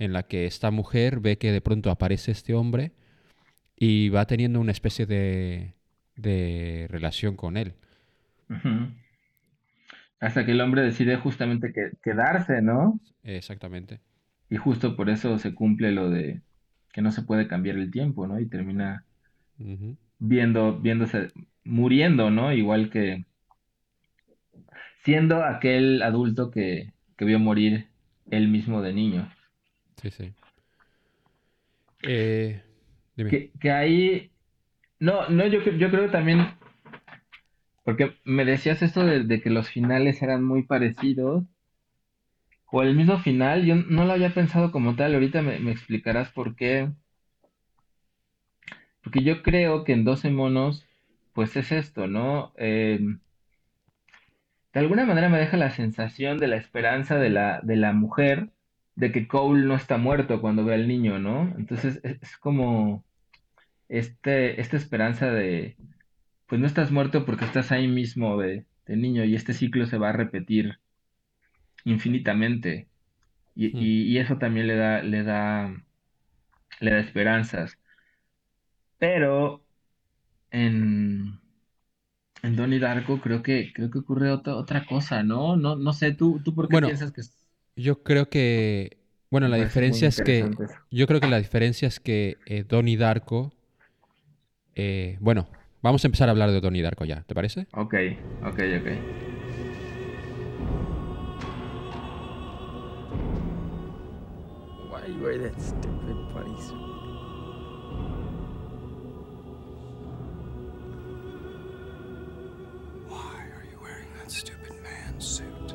en la que esta mujer ve que de pronto aparece este hombre y va teniendo una especie de, de relación con él. Hasta que el hombre decide justamente que, quedarse, ¿no? Exactamente. Y justo por eso se cumple lo de que no se puede cambiar el tiempo, ¿no? Y termina viendo, viéndose, muriendo, ¿no? Igual que siendo aquel adulto que, que vio morir él mismo de niño. Sí, sí. Eh, dime. Que, que ahí, no, no, yo, yo creo también, porque me decías esto de, que los finales eran muy parecidos, o el mismo final, yo no lo había pensado como tal, ahorita me, explicarás por qué, porque yo creo que en 12 monos, pues es esto, ¿no? Em, de alguna manera me deja la sensación de la esperanza de la, de la mujer de que Cole no está muerto cuando ve al niño, ¿no? Entonces es, es como este, esta esperanza de, pues no estás muerto porque estás ahí mismo de, de niño y este ciclo se va a repetir infinitamente. Y, y- y eso también le da, le da, le da esperanzas. Pero en, en Donnie Darko creo que, creo que ocurre otra, otra cosa, ¿no? No, no sé, ¿tú, tú por qué Bueno, piensas que. Yo creo que, Bueno, la diferencia es que yo creo que la diferencia es que eh, Donnie Darko, eh, bueno, vamos a empezar a hablar de Donnie Darko ya, ¿te parece? Ok, ok, ok. Why you wear that stupid bunny suit? Why are you wearing that stupid man suit?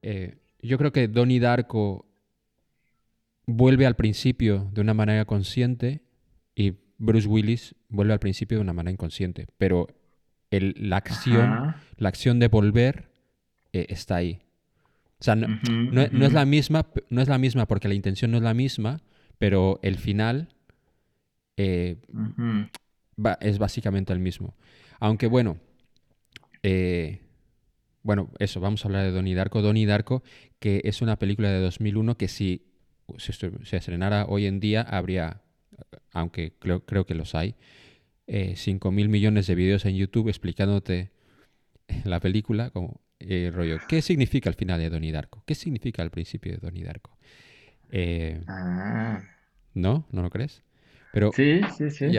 Eh, yo creo que Donnie Darko vuelve al principio de una manera consciente y Bruce Willis vuelve al principio de una manera inconsciente, pero el- la acción, Ajá. la acción de volver eh, está ahí. O sea, no, no- no es la misma, no es la misma porque la intención no es la misma, pero el final eh, ba- es básicamente el mismo. Aunque bueno, eh, bueno, eso, vamos a hablar de Donnie Darko. Donnie Darko, que es una película de 2001 que si se, se estrenara hoy en día habría, aunque creo, creo que los hay, eh, 5 mil millones de videos en YouTube explicándote la película, como eh, rollo, ¿qué significa el final de Donnie Darko? ¿Qué significa el principio de Donnie Darko? Eh, Ah. ¿No? ¿No lo crees? Pero Sí, sí, sí. y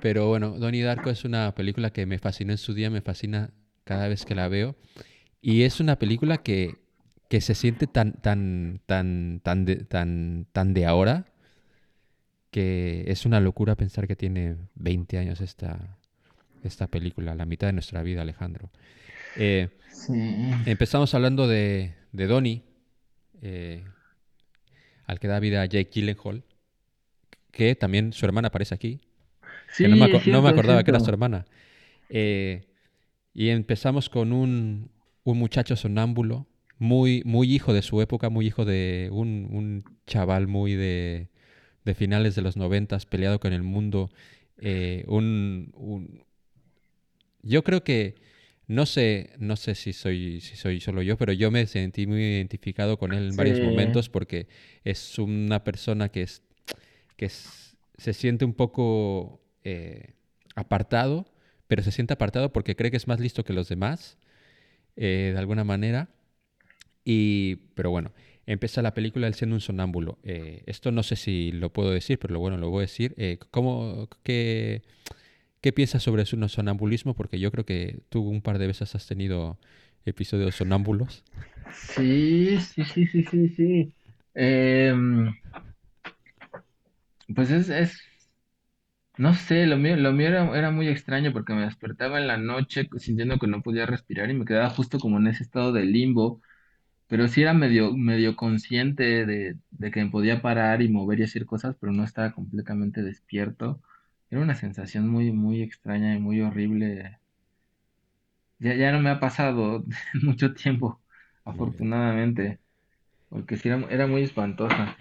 pero bueno, Donnie Darko es una película que me fascinó en su día, me fascina cada vez que la veo. Y es una película que, que se siente tan, tan, tan, tan de, tan, tan de ahora que es una locura pensar que tiene 20 años esta, esta película, la mitad de nuestra vida, Alejandro. Eh, Sí. Empezamos hablando de, de Donnie, eh, al que da vida a Jake Gyllenhaal, que también su hermana aparece aquí. Sí, que no me, no me acordaba que era su hermana. Eh, y empezamos con un, un muchacho sonámbulo, muy, muy hijo de su época, muy hijo de un, un chaval muy de, de finales de los noventas, peleado con el mundo. eh, un, un- Yo creo que, no sé, no sé si soy, si soy solo yo, pero yo me sentí muy identificado con él en varios Sí. momentos porque es una persona que es que es- se siente un poco eh, apartado, pero se siente apartado porque cree que es más listo que los demás, eh, de alguna manera. Y, pero bueno, empieza la película él siendo un sonámbulo. Eh, esto no sé si lo puedo decir, pero bueno, lo voy a decir. Eh, ¿cómo, qué, qué piensas sobre su sonambulismo? Porque yo creo que tú un par de veces has tenido episodios sonámbulos. Sí, sí, sí, sí, sí, sí. Em, pues es, es, no sé, lo mío, lo mío era muy extraño porque me despertaba en la noche sintiendo que no podía respirar y me quedaba justo como en ese estado de limbo, pero sí era medio, medio consciente de, de que me podía parar y mover y hacer cosas, pero no estaba completamente despierto. Era una sensación muy, muy extraña y muy horrible. Ya, ya no me ha pasado mucho tiempo, afortunadamente, porque sí era, era muy espantosa.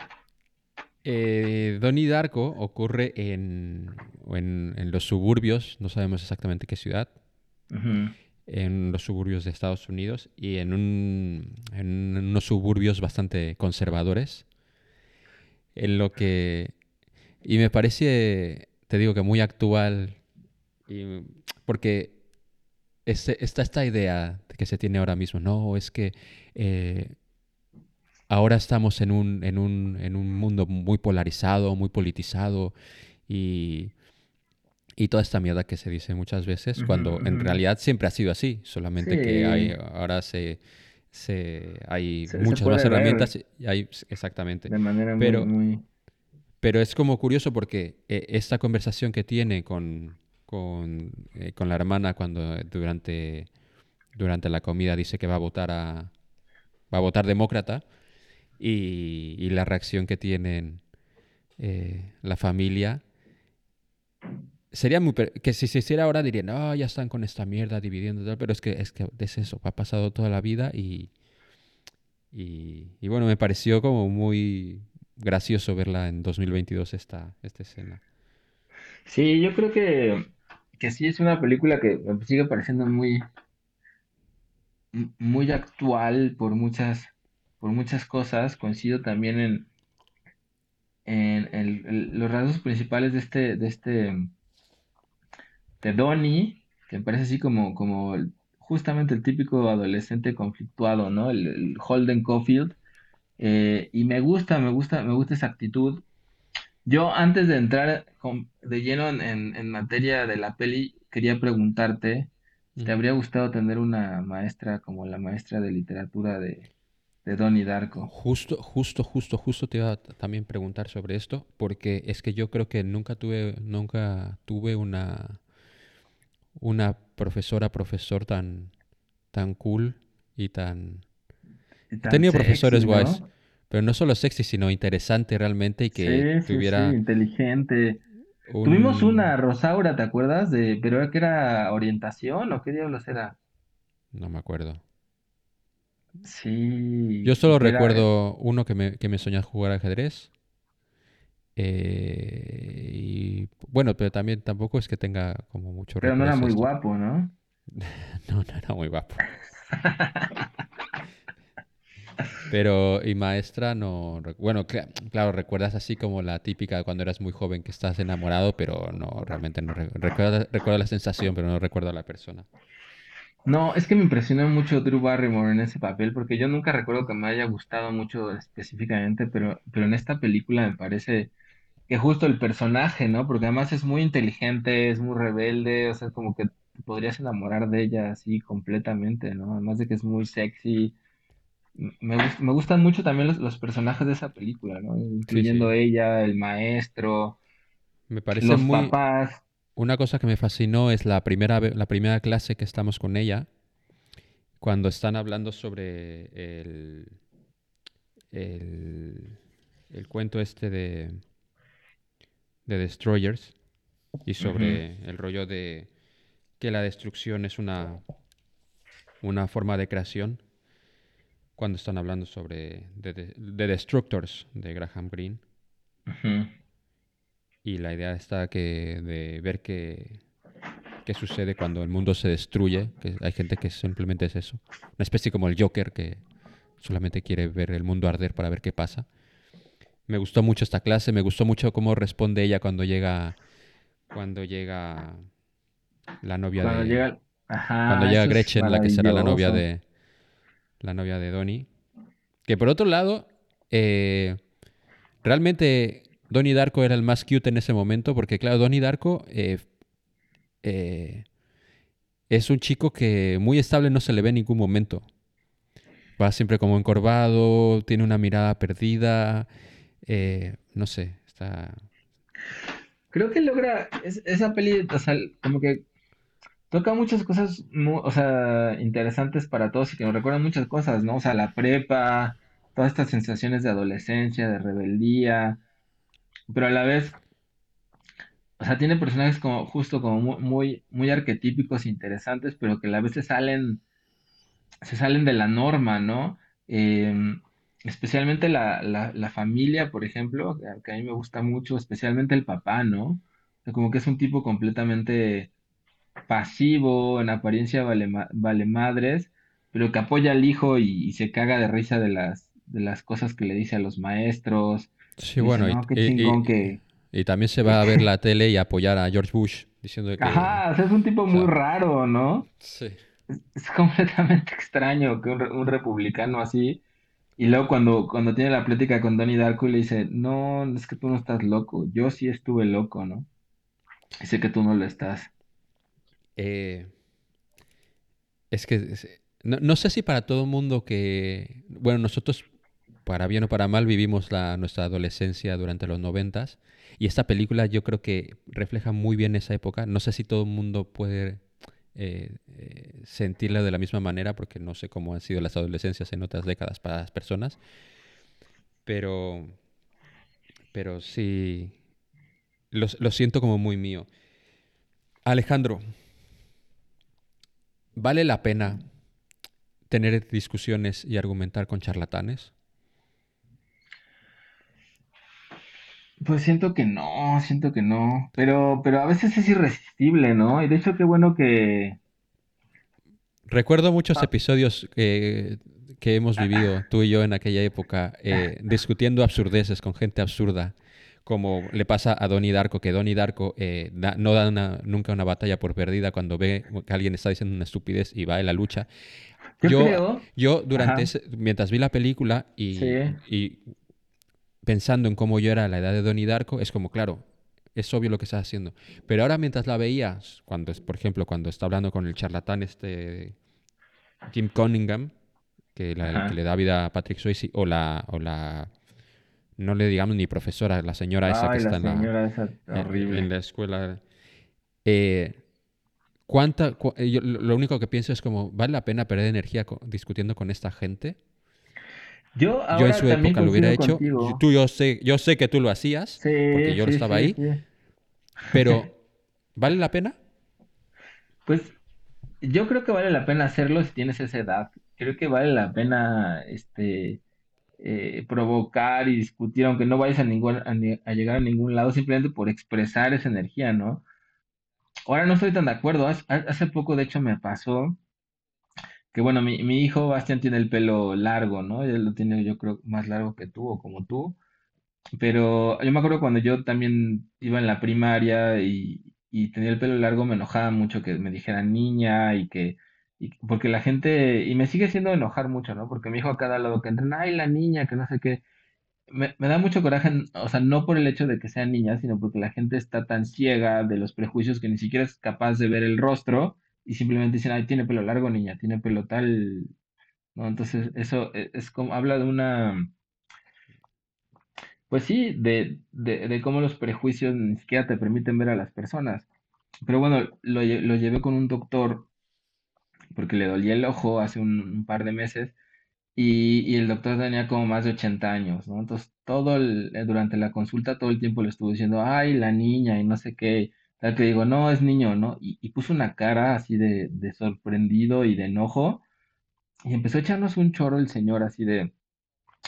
Eh, Donnie Darko ocurre en, en, en los suburbios, no sabemos exactamente qué ciudad. En los suburbios de Estados Unidos y en, un, en unos suburbios bastante conservadores, en lo que... Y me parece, te digo que muy actual, y- porque está esta idea que se tiene ahora mismo, no, es que eh, ahora estamos en un, en, un, en un mundo muy polarizado, muy politizado y, y toda esta mierda que se dice muchas veces, cuando en realidad siempre ha sido así, solamente que hay, ahora se, se, hay Se- muchas más herramientas, y hay, exactamente. De manera muy, Pero- muy... Pero es como curioso porque eh, esta conversación que tiene con, con, eh, con la hermana cuando durante, durante la comida dice que va a votar a va a votar demócrata y, y la reacción que tienen eh, la familia sería muy que si se hiciera ahora dirían no ya están con esta mierda dividiendo y tal", pero es que es que es eso ha pasado toda la vida y y, bueno me pareció como muy gracioso verla en 2022 esta, esta escena. Sí, yo creo que, que sí es una película que sigue pareciendo muy, muy actual por muchas, por muchas cosas. Coincido también en, en el- los rasgos principales de este, de este, de Donnie, que me parece así como, como justamente el típico adolescente conflictuado, ¿no? El, el Holden Caulfield. Eh, y me gusta, me gusta, me gusta esa actitud. Yo antes de entrar con- de lleno en, en- materia de la peli, quería preguntarte, ¿te habría gustado tener una maestra como la maestra de literatura de, de Donnie Darko? Justo, justo, justo, justo te iba a también preguntar sobre esto, porque es que yo creo que nunca tuve, nunca tuve una, una profesora, profesor tan, tan cool y tan... Y He tan tenido profesores guays, pero no solo sexy, sino interesante realmente y que Sí, sí, tuviera sí, inteligente. Tuvimos un... una Rosaura, ¿te acuerdas? De, pero era que era orientación o qué diablos era. No me acuerdo. Sí, Yo solo era- recuerdo uno que me, que me a jugar ajedrez. Eh, y bueno, pero también tampoco es que tenga como mucho pero no era muy esto. guapo, ¿no? No, no era muy guapo. Pero, y maestra, no. Bueno, cla- claro, recuerdas así como la típica de cuando eras muy joven que estás enamorado, pero no, realmente no. re- Recuerda, recuerdo la sensación, pero no recuerdo a la persona. No, es que me impresionó mucho Drew Barrymore en ese papel, porque yo nunca recuerdo que me haya gustado mucho específicamente, pero, pero en esta película me parece que justo el personaje, ¿no? Porque además es muy inteligente, es muy rebelde, o sea, como que te podrías enamorar de ella así completamente, ¿no? Además de que es muy sexy. Me, gus- me gustan mucho también los, los personajes de esa película, ¿no? Incluyendo ella, el maestro, Me parece los muy. papás. Una cosa que me fascinó es la primera, la primera clase que estamos con ella, cuando están hablando sobre el, el, el cuento este de, de Destroyers y sobre el rollo de que la destrucción es una, una forma de creación, cuando están hablando sobre The, The Destructors de Graham Greene. Y la idea está que de ver qué, qué sucede cuando el mundo se destruye, que hay gente que simplemente es eso, una especie como el Joker que solamente quiere ver el mundo arder para ver qué pasa. Me gustó mucho esta clase, me gustó mucho cómo responde ella cuando llega cuando llega la novia Cuando de llega, ajá, cuando llega Gretchen, la que será la novia de la novia de Donnie. Que por otro lado, eh, realmente Donnie Darko era el más cute en ese momento, porque claro, Donnie Darko eh, eh, es un chico que muy estable no se le ve en ningún momento. Va siempre como encorvado, tiene una mirada perdida, eh, no sé, está... Creo que logra es- esa peli, como que toca muchas cosas, interesantes para todos y que nos recuerdan muchas cosas, ¿no? O sea, la prepa, todas estas sensaciones de adolescencia, de rebeldía, pero a la vez, o sea, tiene personajes como justo como mu- muy, muy arquetípicos e interesantes, pero que a la vez se salen, se salen de la norma, ¿no? Em, especialmente la, la, la familia, por ejemplo, que a, que a mí me gusta mucho, especialmente el papá, ¿no? O sea, como que es un tipo completamente pasivo, en apariencia vale, ma- vale madres, pero que apoya al hijo y, y se caga de risa de las, de las cosas que le dice a los maestros. Sí, Y dice, bueno, y, no, qué y- y- chingón que... y también se va a ver la tele y apoyar a George Bush, diciendo que... Ajá, o sea, es un tipo o muy raro, ¿no? sí. Es, es completamente extraño que un, un republicano así. Y luego cuando, cuando tiene la plática con Donnie Darko le dice, no, es que tú no estás loco, yo sí estuve loco, ¿no? Y sé que tú no lo estás. Eh, es que no, no sé si para todo mundo que, bueno, nosotros para bien o para mal vivimos nuestra adolescencia durante los noventas y esta película yo creo que refleja muy bien esa época. No sé si todo el mundo puede eh, eh, sentirla de la misma manera porque no sé cómo han sido las adolescencias en otras décadas para las personas, pero, pero sí, lo, lo siento como muy mío. Alejandro, ¿Vale la pena tener discusiones y argumentar con charlatanes? Pues siento que no, siento que no, pero, pero a veces es irresistible, ¿no? Y de hecho qué bueno que... Recuerdo muchos Ah. episodios que, que hemos vivido tú y yo en aquella época eh, discutiendo absurdeces con gente absurda, como le pasa a Donnie Darko, que Donnie Darko eh, da- no da una- nunca una batalla por perdida cuando ve que alguien está diciendo una estupidez y va a la lucha. Yo, Yo, creo. yo durante ese- mientras vi la película y, Sí. y pensando en cómo yo era a la edad de Donnie Darko, es como, claro, es obvio lo que estás haciendo. Pero ahora mientras la veías, cuando es, por ejemplo, cuando está hablando con el charlatán este Jim Cunningham, que, la- Ajá. que le da vida a Patrick Swayze, o la, o la no le digamos ni profesora, la señora esa que la está en la, señora esa en- horrible. en la escuela. Eh, ¿cuánta, cu- eh, yo lo lo único que pienso es como, ¿vale la pena perder energía co- discutiendo con esta gente? Yo en su época lo hubiera hecho. contigo. Tú, yo sé, yo sé que tú lo hacías, Sí, porque yo sí, estaba sí, ahí, pero ¿vale la pena? Pues yo creo que vale la pena hacerlo si tienes esa edad. Creo que vale la pena este eh, provocar y discutir, aunque no vayas a ningún, a, a llegar a ningún lado, simplemente por expresar esa energía, ¿no? Ahora no estoy tan de acuerdo. Hace, hace poco, de hecho, me pasó que, bueno, mi, mi hijo Bastian tiene el pelo largo, ¿no? Él lo tiene, yo creo, más largo que tú o como tú. Pero yo me acuerdo cuando yo también iba en la primaria y, y tenía el pelo largo, me enojaba mucho que me dijeran niña y que, y- porque la gente, y me sigue haciendo enojar mucho, ¿no? Porque mi hijo a cada lado que entran, ay, la niña, que no sé qué. Me, me da mucho coraje, o sea, no por el hecho de que sea niña, sino porque la gente está tan ciega de los prejuicios que ni siquiera es capaz de ver el rostro y simplemente dicen, ay, tiene pelo largo, niña, tiene pelo tal, ¿no? Entonces, eso e- es como, habla de una pues sí, de, de, de cómo los prejuicios ni siquiera te permiten ver a las personas. Pero bueno, lo, lo llevé con un doctor porque le dolía el ojo hace un, un par de meses y, y el doctor tenía como más de 80 años, ¿no? Entonces, todo el, eh, durante la consulta, todo el tiempo le estuvo diciendo, ay, la niña y no sé qué. Tal que digo, no, es niño, ¿no? Y, puso una cara así de, de sorprendido y de enojo y empezó a echarnos un choro el señor así de...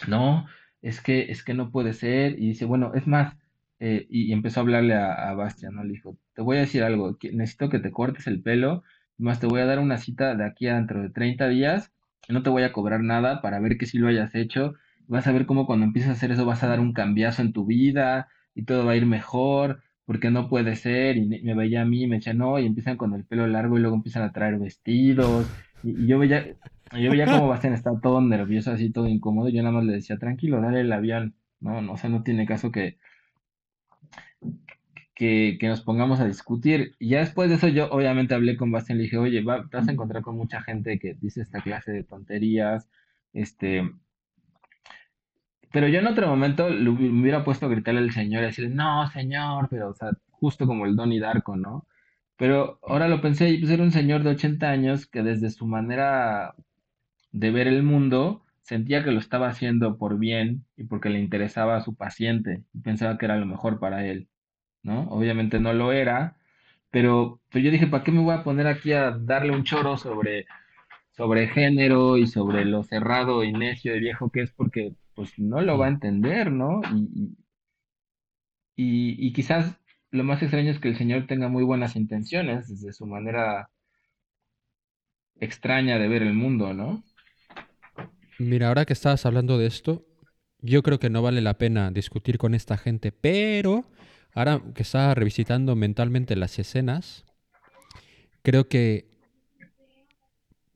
No, es que, es que no puede ser. Y dice, bueno, es más, eh, y, empezó a hablarle a, a Bastian, ¿no? Le dijo, te voy a decir algo, que necesito que te cortes el pelo, más te voy a dar una cita de aquí a dentro de 30 días, no te voy a cobrar nada para ver que sí lo hayas hecho. Vas a ver cómo cuando empieces a hacer eso vas a dar un cambiazo en tu vida, y todo va a ir mejor, porque no puede ser. Y me veía a mí, y me decía, no, y empiezan con el pelo largo, y luego empiezan a traer vestidos, y, y yo veía, yo veía como Bastian estaba todo nervioso, así todo incómodo. y Yo nada más le decía, tranquilo, dale el avión. No, no, o sea, no tiene caso que, que, que nos pongamos a discutir. Y ya después de eso, yo obviamente hablé con Bastian. Le dije, oye, va- te vas a encontrar con mucha gente que dice esta clase de tonterías. Este, pero yo en otro momento le hubiera puesto a gritarle al señor y decirle, no, señor, pero, o sea, justo como el Donnie Darko, ¿no? Pero ahora lo pensé, y pues era un señor de 80 años que desde su manera de ver el mundo, sentía que lo estaba haciendo por bien y porque le interesaba a su paciente y pensaba que era lo mejor para él, ¿no? Obviamente no lo era, pero, pero yo dije, ¿para qué me voy a poner aquí a darle un choro sobre, sobre género y sobre lo cerrado y necio y viejo que es? Porque pues no lo va a entender, ¿no? Y, y, y quizás lo más extraño es que el señor tenga muy buenas intenciones desde su manera extraña de ver el mundo, ¿no? Mira, ahora que estabas hablando de esto, yo creo que no vale la pena discutir con esta gente, pero ahora que estaba revisitando mentalmente las escenas, creo que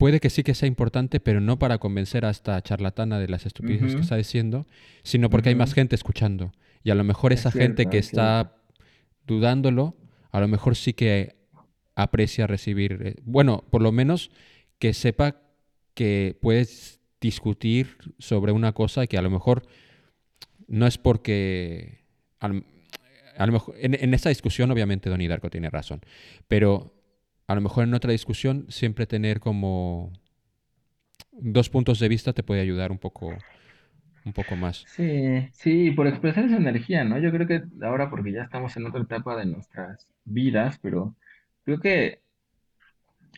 puede que sí que sea importante, pero no para convencer a esta charlatana de las estupideces que está diciendo, sino porque hay más gente escuchando. Y a lo mejor Es esa gente cierto, que es cierto. está dudándolo, a lo mejor sí que aprecia recibir, eh, bueno, por lo menos que sepa que puedes discutir sobre una cosa que a lo mejor no es porque a lo, a lo mejor en, en esta discusión obviamente Donnie Darko tiene razón, pero a lo mejor en otra discusión siempre tener como dos puntos de vista te puede ayudar un poco un poco más. Sí, sí, por expresar esa energía, ¿no? Yo creo que ahora porque ya estamos en otra etapa de nuestras vidas, pero creo que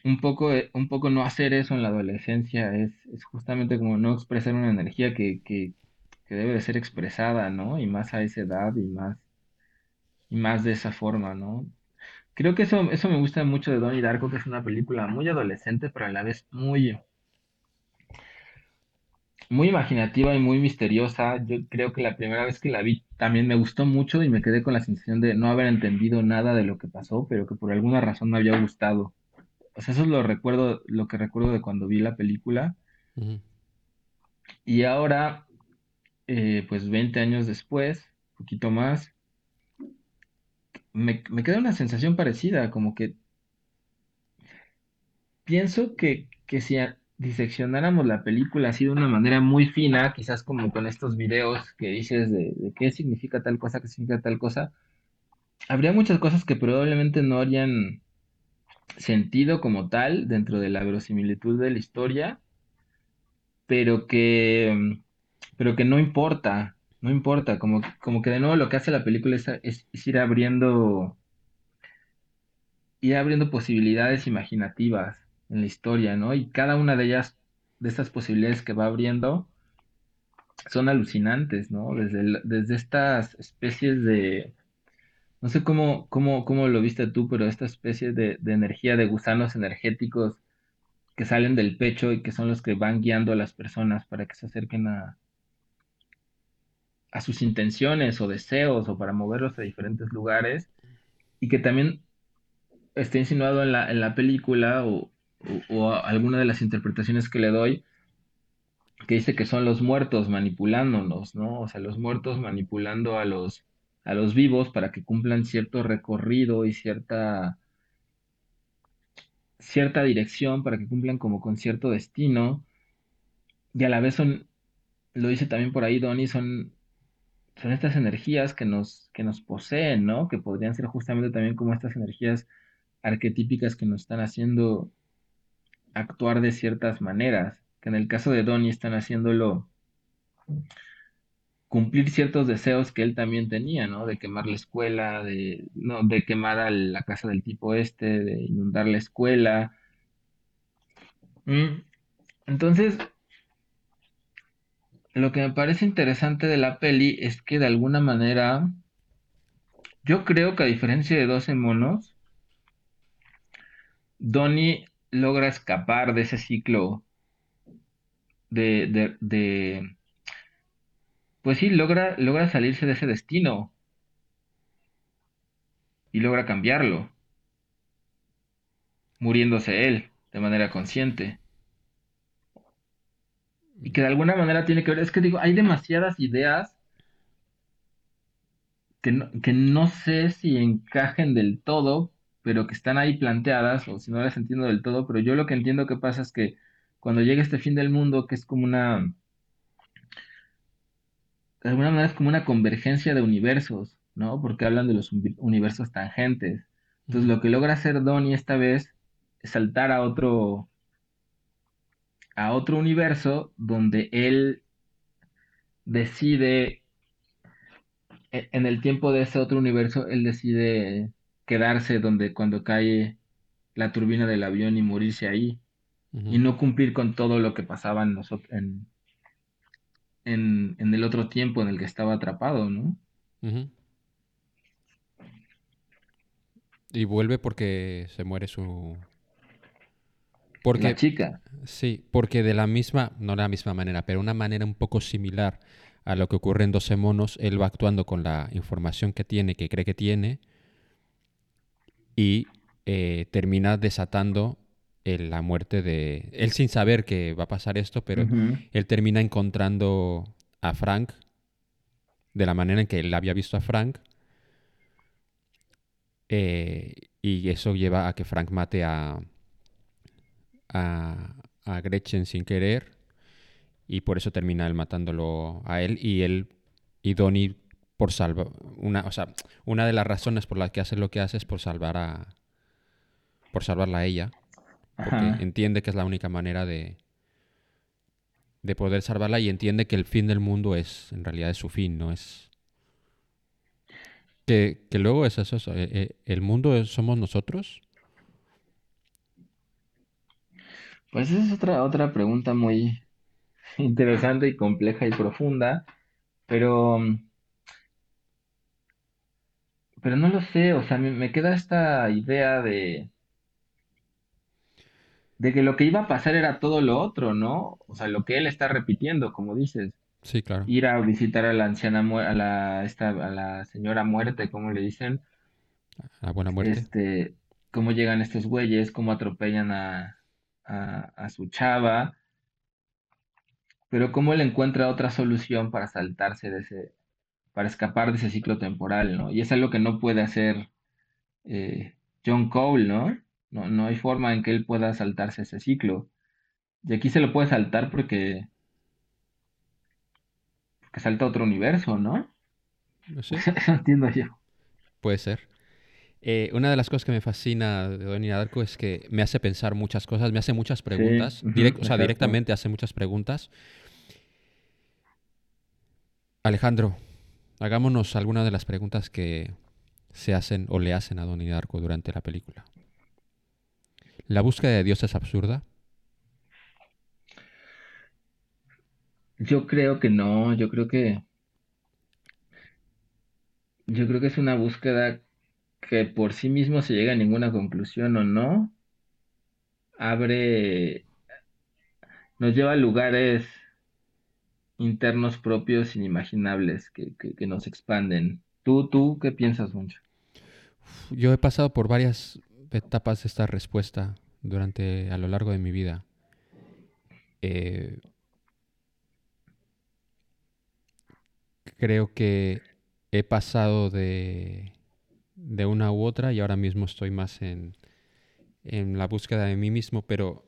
un poco, eh, un poco no hacer eso en la adolescencia es, es justamente como no expresar una energía que, que, que debe de ser expresada, ¿no? Y más a esa edad y más, y más de esa forma, ¿no? Creo que eso, eso me gusta mucho de Donnie Darko, que es una película muy adolescente, pero a la vez muy, muy imaginativa y muy misteriosa. Yo creo que la primera vez que la vi también me gustó mucho y me quedé con la sensación de no haber entendido nada de lo que pasó, pero que por alguna razón me había gustado. O sea, eso es lo recuerdo, lo que recuerdo de cuando vi la película. Y ahora, eh, pues 20 años después, un poquito más, me, me queda una sensación parecida, como que pienso que, que si diseccionáramos la película así de una manera muy fina, quizás como con estos videos que dices de, de qué significa tal cosa, qué significa tal cosa, habría muchas cosas que probablemente no harían sentido como tal dentro de la verosimilitud de la historia, pero que, pero que no importa, no importa, como, como que de nuevo lo que hace la película es, ir abriendo, ir abriendo posibilidades imaginativas en la historia, ¿no? Y cada una de ellas, de estas posibilidades que va abriendo, son alucinantes, ¿no? Desde, desde estas especies de, no sé cómo, cómo, cómo lo viste tú, pero esta especie de, de energía de gusanos energéticos que salen del pecho y que son los que van guiando a las personas para que se acerquen a, a sus intenciones o deseos o para moverlos a diferentes lugares y que también está insinuado en la, en la película o, o, alguna de las interpretaciones que le doy que dice que son los muertos manipulándonos, ¿no? O sea, los muertos manipulando a los, a los vivos para que cumplan cierto recorrido y cierta, cierta dirección, para que cumplan como con cierto destino. Y a la vez son, lo dice también por ahí Donnie, son, son estas energías que nos, que nos poseen, ¿no? Que podrían ser justamente también como estas energías arquetípicas que nos están haciendo actuar de ciertas maneras, que en el caso de Donnie están haciéndolo cumplir ciertos deseos que él también tenía, ¿no? De quemar la escuela, de, no, de quemar a la casa del tipo este, de inundar la escuela. Mm, Entonces, lo que me parece interesante de la peli es que de alguna manera, yo creo que a diferencia de 12 monos, Donnie logra escapar de ese ciclo de, de, de- pues sí, logra, logra salirse de ese destino y logra cambiarlo, muriéndose él de manera consciente. Y que de alguna manera tiene que ver, es que digo, hay demasiadas ideas que no, que no sé si encajen del todo, pero que están ahí planteadas, o si no las entiendo del todo, pero yo lo que entiendo que pasa es que cuando llega este fin del mundo, que es como una, de alguna manera es como una convergencia de universos, ¿no? Porque hablan de los uni- universos tangentes. Entonces lo que logra hacer Donnie esta vez es saltar a otro, a otro universo donde él decide, e- en el tiempo de ese otro universo, él decide quedarse donde cuando cae la turbina del avión y morirse ahí y no cumplir con todo lo que pasaba en, en, en, en el otro tiempo en el que estaba atrapado, ¿no? Y vuelve porque se muere su... Porque, La chica. sí, porque de la misma, no de la misma manera, pero una manera un poco similar a lo que ocurre en 12 monos, él va actuando con la información que tiene, que cree que tiene, y eh, termina desatando la muerte de... Él sin saber que va a pasar esto, pero él termina encontrando a Frank de la manera en que él había visto a Frank. eh, y eso lleva a que Frank mate a, a, a Gretchen sin querer. Y por eso termina él matándolo a él. Y él y Donnie por salvar. Una, o sea, una de las razones por las que hace lo que hace es por salvar a. Por salvarla a ella. Porque Ajá. entiende que es la única manera de. de poder salvarla. Y entiende que el fin del mundo es. En realidad es su fin, no es. Que, que luego es eso. eso, eh, eh, el mundo somos nosotros. Pues esa es otra, otra pregunta muy interesante y compleja y profunda, pero, pero no lo sé, o sea, me, me queda esta idea de, de que lo que iba a pasar era todo lo otro, ¿no? O sea, lo que él está repitiendo, como dices, Sí, claro. ir a visitar a la anciana, a la, esta, a la señora muerte, como le dicen, La buena muerte. este, cómo llegan estos güeyes, cómo atropellan a, a, a su chava, pero cómo él encuentra otra solución para saltarse de ese, para escapar de ese ciclo temporal, ¿no? Y es algo que no puede hacer eh, John Cole, ¿no? No, no hay forma en que él pueda saltarse ese ciclo. Y aquí se lo puede saltar porque, porque salta a otro universo, ¿no? No sé, Eso entiendo yo. puede ser. Eh, una de las cosas que me fascina de Donnie Darko es que me hace pensar muchas cosas, me hace muchas preguntas, direct- o sea, exacto. directamente hace muchas preguntas. Alejandro, hagámonos algunas de las preguntas que se hacen o le hacen a Donnie Darko durante la película. ¿La búsqueda de Dios es absurda? Yo creo que no, yo creo que, yo creo que es una búsqueda que por sí mismo se llega a ninguna conclusión o no, abre, nos lleva a lugares internos propios inimaginables que, que, nos expanden. ¿Tú, tú qué piensas, Moncho? Yo he pasado por varias etapas de esta respuesta durante a lo largo de mi vida. Eh, creo que he pasado de, de una u otra y ahora mismo estoy más en, en la búsqueda de mí mismo, pero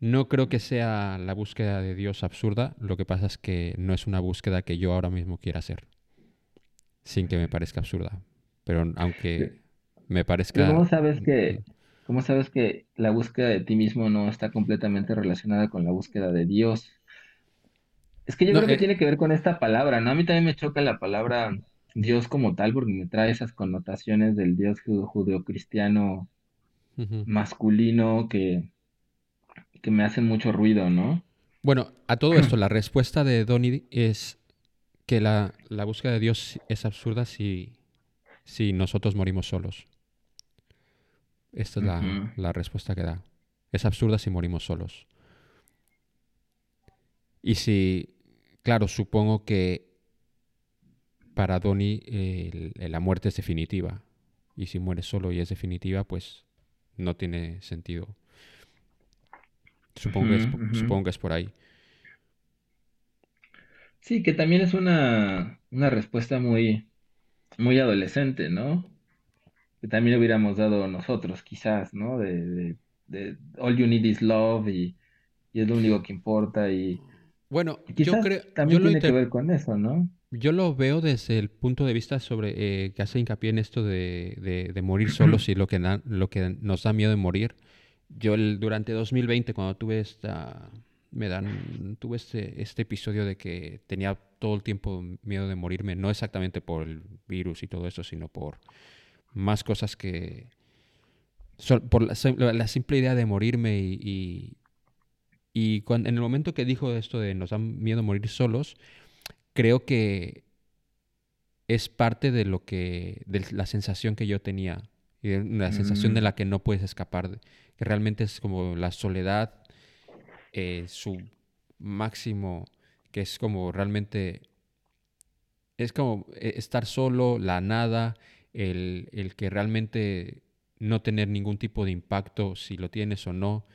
no creo que sea la búsqueda de Dios absurda. Lo que pasa es que no es una búsqueda que yo ahora mismo quiera hacer, sin que me parezca absurda. Pero aunque me parezca... ¿cómo sabes que, cómo sabes que la búsqueda de ti mismo no está completamente relacionada con la búsqueda de Dios? Es que yo No, creo que eh, tiene que ver con esta palabra, ¿no? A mí también me choca la palabra Dios como tal porque me trae esas connotaciones del Dios ju- judeocristiano Ujú. masculino que, que me hacen mucho ruido, ¿no? Bueno, a todo esto, la respuesta de Donnie es que la, la búsqueda de Dios es absurda si, si nosotros morimos solos. Esta es la respuesta que da. Es absurda si morimos solos. Y si, claro, supongo que para Donnie eh, la muerte es definitiva. Y si muere solo y es definitiva, pues no tiene sentido. Supongo que es, supongo que es por ahí. Sí, que también es una, una respuesta muy, muy adolescente, ¿no? Que también hubiéramos dado nosotros, quizás, ¿no? De, de, de All You Need Is Love y, y es lo único que importa y, Bueno, y yo quizás creo, yo también lo tiene que ver con eso, ¿no? Yo lo veo desde el punto de vista sobre eh, que hace hincapié en esto de, de- de morir solos y lo que, na- lo que nos da miedo de morir. Yo el- durante 2020, cuando tuve esta, me dan, tuve este, este episodio de que tenía todo el tiempo miedo de morirme, no exactamente por el virus y todo eso, sino por más cosas que, por la, sim- la simple idea de morirme y, y, y cuan- en el momento que dijo esto de nos da miedo morir solos, creo que es parte de lo que, de la sensación que yo tenía, y de la sensación de Mm. la que no puedes escapar, de- que realmente es como la soledad, eh, su máximo, que es como realmente, es como eh, estar solo, la nada, el, el que realmente no tener ningún tipo de impacto, si lo tienes o no,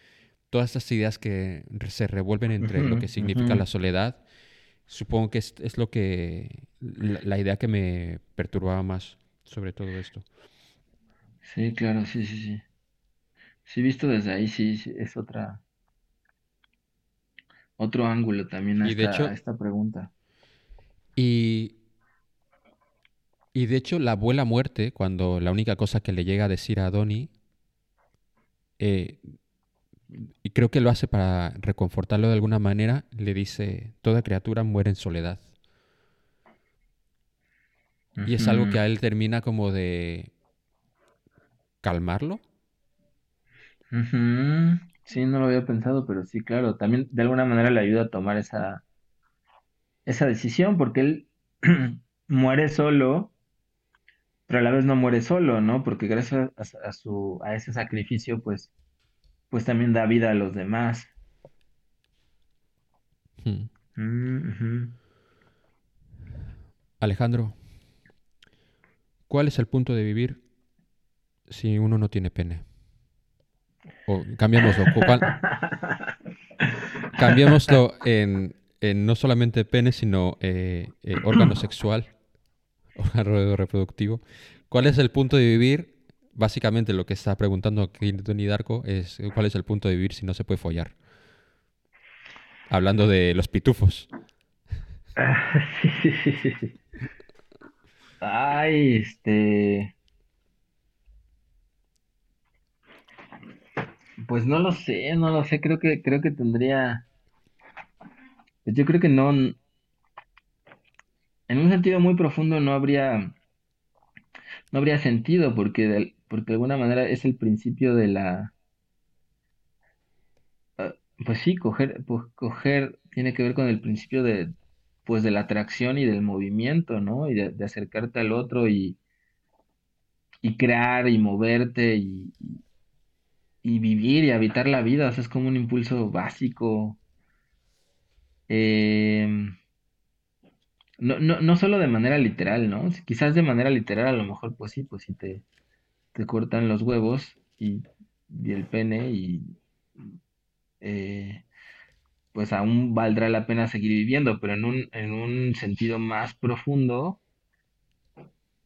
todas estas ideas que se revuelven entre lo que significa la soledad, supongo que es, es lo que, la, la idea que me perturbaba más sobre todo esto. Sí, claro, sí, sí, sí. Sí, visto desde ahí, sí, sí, es otra, otro ángulo también a Y de esta, hecho, a esta pregunta. y, y de hecho la abuela muerte, cuando la única cosa que le llega a decir a Donnie, eh, y creo que lo hace para reconfortarlo de alguna manera, le dice, toda criatura muere en soledad. Y es algo que a él termina como de calmarlo. Sí, no lo había pensado, pero sí, claro, también de alguna manera le ayuda a tomar esa, esa decisión, porque él muere solo, pero a la vez no muere solo, ¿no? Porque gracias a, a su, a ese sacrificio, pues pues también da vida a los demás. Hmm. Mm. Alejandro, ¿cuál es el punto de vivir si uno no tiene pene? O cambiémoslo. ¿cuál- cambiémoslo en, en no solamente pene, sino eh, eh, órgano sexual, órgano reproductivo. ¿Cuál es el punto de vivir? Básicamente lo que está preguntando Tony Darko es eh, cuál es el punto de vivir si no se puede follar. Hablando de los pitufos. Sí, sí, sí, sí. Ay, este. Pues no lo sé, no lo sé. Creo que, creo que tendría. Yo creo que no. En un sentido muy profundo no habría. No habría sentido, porque de, porque de alguna manera es el principio de la. ah, Pues sí, coger, pues coger tiene que ver con el principio de, pues de la atracción y del movimiento, ¿no? Y de, acercarte al otro y, y crear y moverte y, y vivir y habitar la vida. O sea, es como un impulso básico. Em, no, no, no solo de manera literal, ¿no? Quizás de manera literal, a lo mejor, pues sí, pues sí te, te cortan los huevos y, el pene y eh, pues aún valdrá la pena seguir viviendo, pero en un, en un sentido más profundo,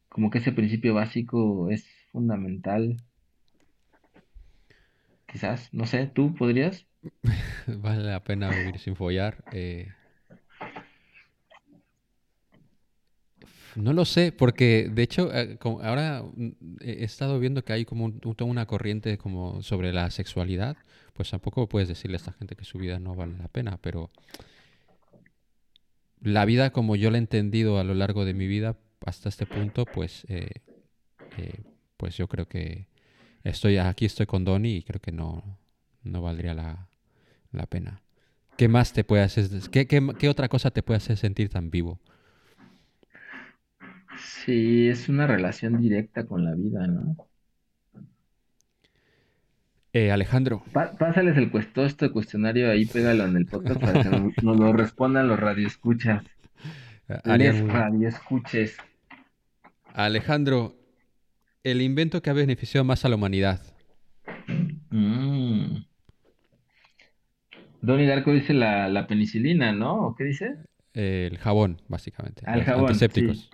como que ese principio básico es fundamental. Quizás, no sé, ¿tú podrías? Vale la pena vivir sin follar. eh. No lo sé, porque de hecho eh, ahora mm, he estado viendo que hay como un- una corriente como sobre la sexualidad. Pues tampoco puedes decirle a esta gente que su vida no vale la pena, pero la vida como yo la he entendido a lo largo de mi vida hasta este punto, pues, eh, eh, pues yo creo que estoy aquí estoy con Donnie y creo que no, no valdría la, la pena. ¿Qué más te puede hacer? ¿Qué, qué, qué otra cosa te puede hacer sentir tan vivo? Sí, es una relación directa con la vida, ¿no? Eh, Alejandro, Pa- pásales el este cuestionario ahí, pégalo en el podcast para que nos, nos lo respondan los radioescuchas. Les radioescuches. Alejandro, el invento que ha beneficiado más a la humanidad. Mm. Donnie Darko dice la, la penicilina, ¿no? ¿O qué dice? El jabón, básicamente. Los jabón, antisépticos. sí.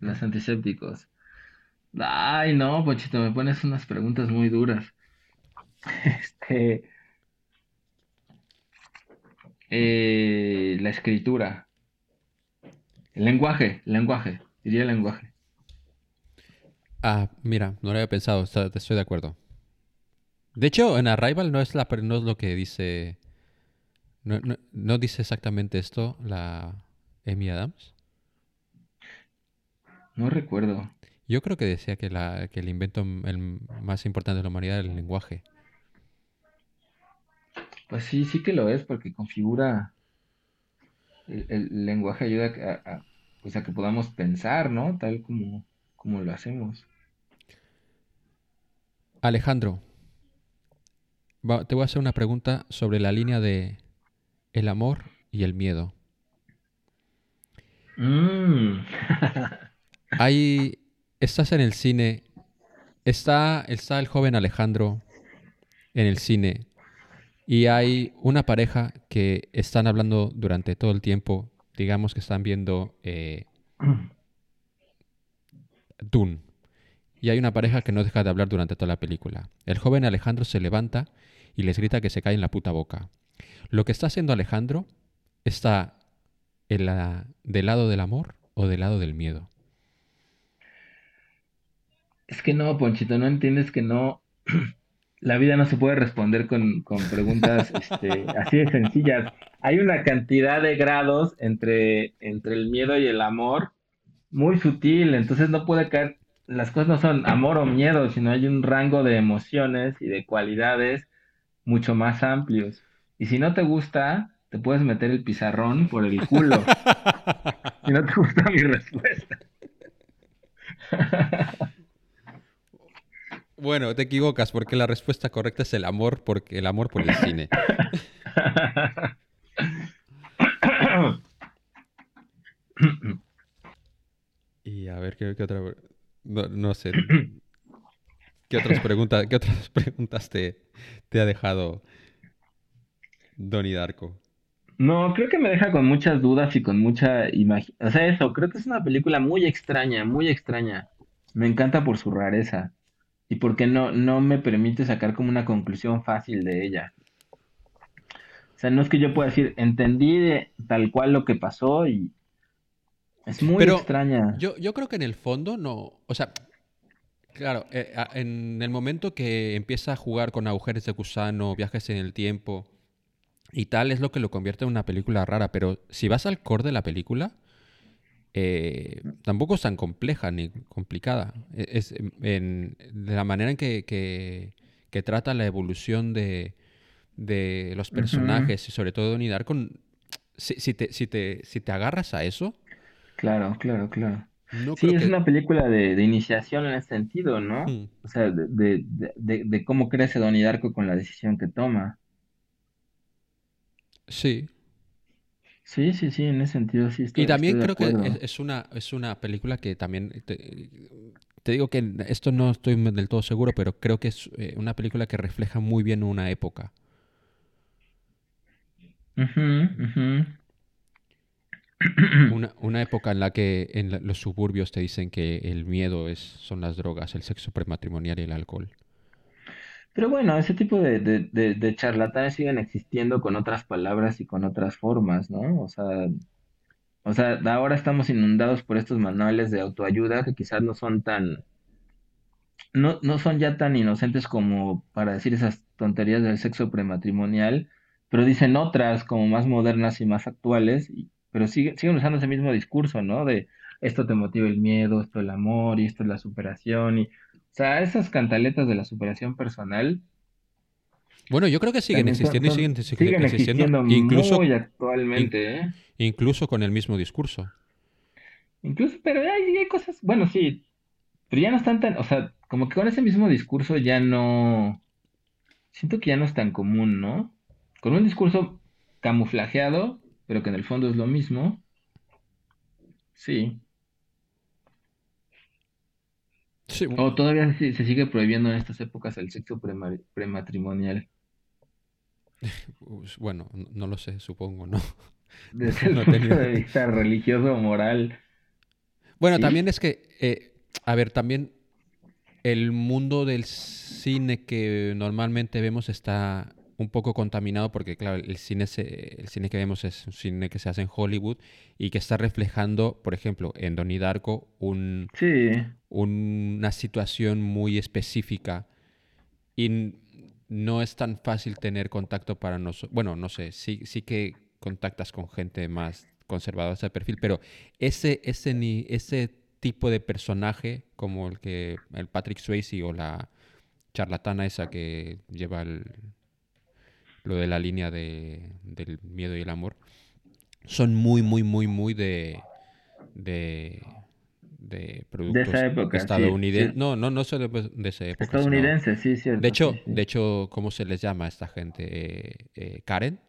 Los antisépticos. Ay, no, Ponchito, me pones unas preguntas muy duras. Este. eh, la escritura. El lenguaje, el lenguaje. Diría el lenguaje. Ah, mira, no lo había pensado, estoy de acuerdo. De hecho, en Arrival no es, la, no es lo que dice. No, no- no dice exactamente esto la Amy Adams. No recuerdo. Yo creo que decía que, la, que el invento el más importante de la humanidad era el lenguaje. Pues sí, sí que lo es, porque configura. El, el lenguaje ayuda a, a- pues a que podamos pensar, ¿no? Tal como, como lo hacemos. Alejandro, va- te voy a hacer una pregunta sobre la línea de el amor y el miedo. Mm. Hay, estás en el cine, está, está el joven Alejandro en el cine y hay una pareja que están hablando durante todo el tiempo, digamos que están viendo eh, Dune. Y hay una pareja que no deja de hablar durante toda la película. El joven Alejandro se levanta y les grita que se cae en la puta boca. Lo que está haciendo Alejandro está en la, del lado del amor o del lado del miedo. Es que no, Ponchito, no entiendes que no. La vida no se puede responder con, con preguntas este, así de sencillas. Hay una cantidad de grados entre, entre el miedo y el amor muy sutil, entonces no puede caer. Las cosas no son amor o miedo, sino hay un rango de emociones y de cualidades mucho más amplios. Y si no te gusta, te puedes meter el pizarrón por el culo. Si no te gusta mi respuesta. Bueno, te equivocas porque la respuesta correcta es el amor, porque el amor por el cine. Y a ver, ¿qué, otra? No, no sé. ¿Qué otras preguntas, qué otras preguntas te, te ha dejado Donnie Darko? No, creo que me deja con muchas dudas y con mucha imaginación. O sea, eso, creo que es una película muy extraña, muy extraña. Me encanta por su rareza y porque no, no me permite sacar como una conclusión fácil de ella. O sea, no es que yo pueda decir, entendí de tal cual lo que pasó y es muy Pero extraña. Yo, yo creo que en el fondo no. O sea, claro, eh, en el momento que empieza a jugar con agujeros de gusano, viajes en el tiempo y tal, es lo que lo convierte en una película rara. Pero si vas al core de la película, eh, tampoco es tan compleja ni complicada. E- Es, en, en- de la manera en que, que- que trata la evolución de, de los personajes y sobre todo Donnie Darko, si, si te, si, te, si te agarras a eso, Claro, claro, claro. no Sí, es que... una película de, de iniciación en ese sentido, ¿no? Hmm. O sea, de, de, de, de- de cómo crece Donnie Darko con la decisión que toma. Sí. Sí, sí, sí, en ese sentido sí Y estoy, también estoy de creo que es, una, es una película que también... Te, te digo que esto no estoy del todo seguro, pero creo que es eh, una película que refleja muy bien una época. Una, una época en la que en la- los suburbios te dicen que el miedo es, son las drogas, el sexo prematrimonial y el alcohol. Pero bueno, ese tipo de, de, de, de charlatanes siguen existiendo con otras palabras y con otras formas, ¿no? O sea, o sea, ahora estamos inundados por estos manuales de autoayuda que quizás no son tan, no, no son ya tan inocentes como para decir esas tonterías del sexo prematrimonial, pero dicen otras como más modernas y más actuales, y- pero siguen, siguen usando ese mismo discurso, ¿no? De esto te motiva el miedo, esto el amor y esto es la superación y, sea, esas cantaletas de la superación personal Bueno, yo creo que siguen son, existiendo y siguen exi- siguen existiendo existiendo incluso, muy in- actualmente, ¿eh? incluso con el mismo discurso. Incluso, pero hay, hay cosas, bueno, sí, pero ya no están tan, o sea, como que con ese mismo discurso ya no, siento que ya no es tan común, ¿no? Con un discurso camuflajeado, pero que en el fondo es lo mismo, sí. Sí, O todavía se, se sigue prohibiendo en estas épocas el sexo prema- prematrimonial, bueno, no lo sé, supongo, ¿no? desde el No punto de vista religioso o moral. Bueno, ¿Sí? también es que, eh, a ver, también el mundo del cine que normalmente vemos está un poco contaminado porque, claro, el cine, se- el cine que vemos es un cine que se hace en Hollywood y que está reflejando, por ejemplo, en Donnie Darko, un, Sí, una situación muy específica y no es tan fácil tener contacto para nosotros. Bueno, no sé, sí, sí que contactas con gente más conservadora de ese perfil, pero ese, ese, ni, ese tipo de personaje como el que el Patrick Swayze o la charlatana esa que lleva el- lo de la línea de, del miedo y el amor, son muy, muy, muy, muy de, de, de de productos esa época, sí, estadounidenses. sí. No, no, no solo de, de esa época, sino- Estadounidense, sí, cierto, De hecho, sí, de hecho, ¿cómo se les llama a esta gente? Eh, eh, Karen,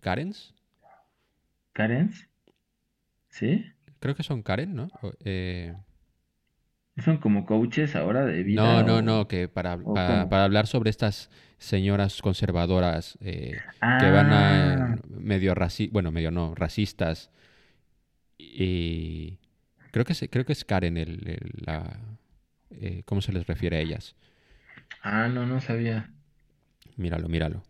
Karens, ¿Karens? ¿Sí? creo que son Karen, ¿no? Eh, ¿Son como coaches ahora de no, vida no, o, no, que para, para, hablar sobre estas señoras conservadoras eh, que van a Ah, medio raci bueno, medio no, racistas y creo que se- creo que es Karen el, el- la eh, ¿cómo se les refiere a ellas? ah, no, no sabía. Míralo, míralo.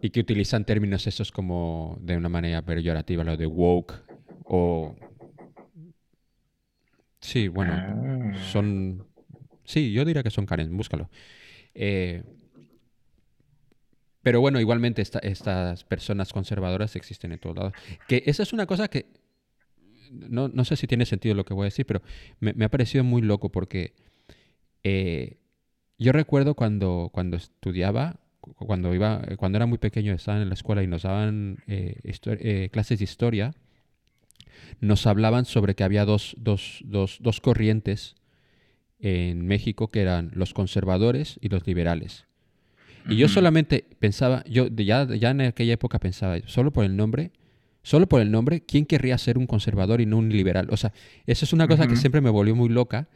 Y que utilizan términos esos como de una manera peyorativa, lo de woke o... Sí, bueno, Ah, son... Sí, yo diría que son Karen, búscalo. Eh, pero bueno, igualmente esta- estas personas conservadoras existen en todos lados. Que esa es una cosa que... No, no sé si tiene sentido lo que voy a decir, pero me, me ha parecido muy loco porque eh, yo recuerdo cuando, cuando estudiaba, cu- cuando iba, cuando era muy pequeño, estaba en la escuela y nos daban eh, eh, clases de historia, nos hablaban sobre que había dos, dos, dos, dos corrientes en México, que eran los conservadores y los liberales. Y yo solamente pensaba, yo ya, ya en aquella época pensaba, solo por el nombre, solo por el nombre, ¿quién querría ser un conservador y no un liberal? O sea, eso es una cosa que siempre me volvió muy loca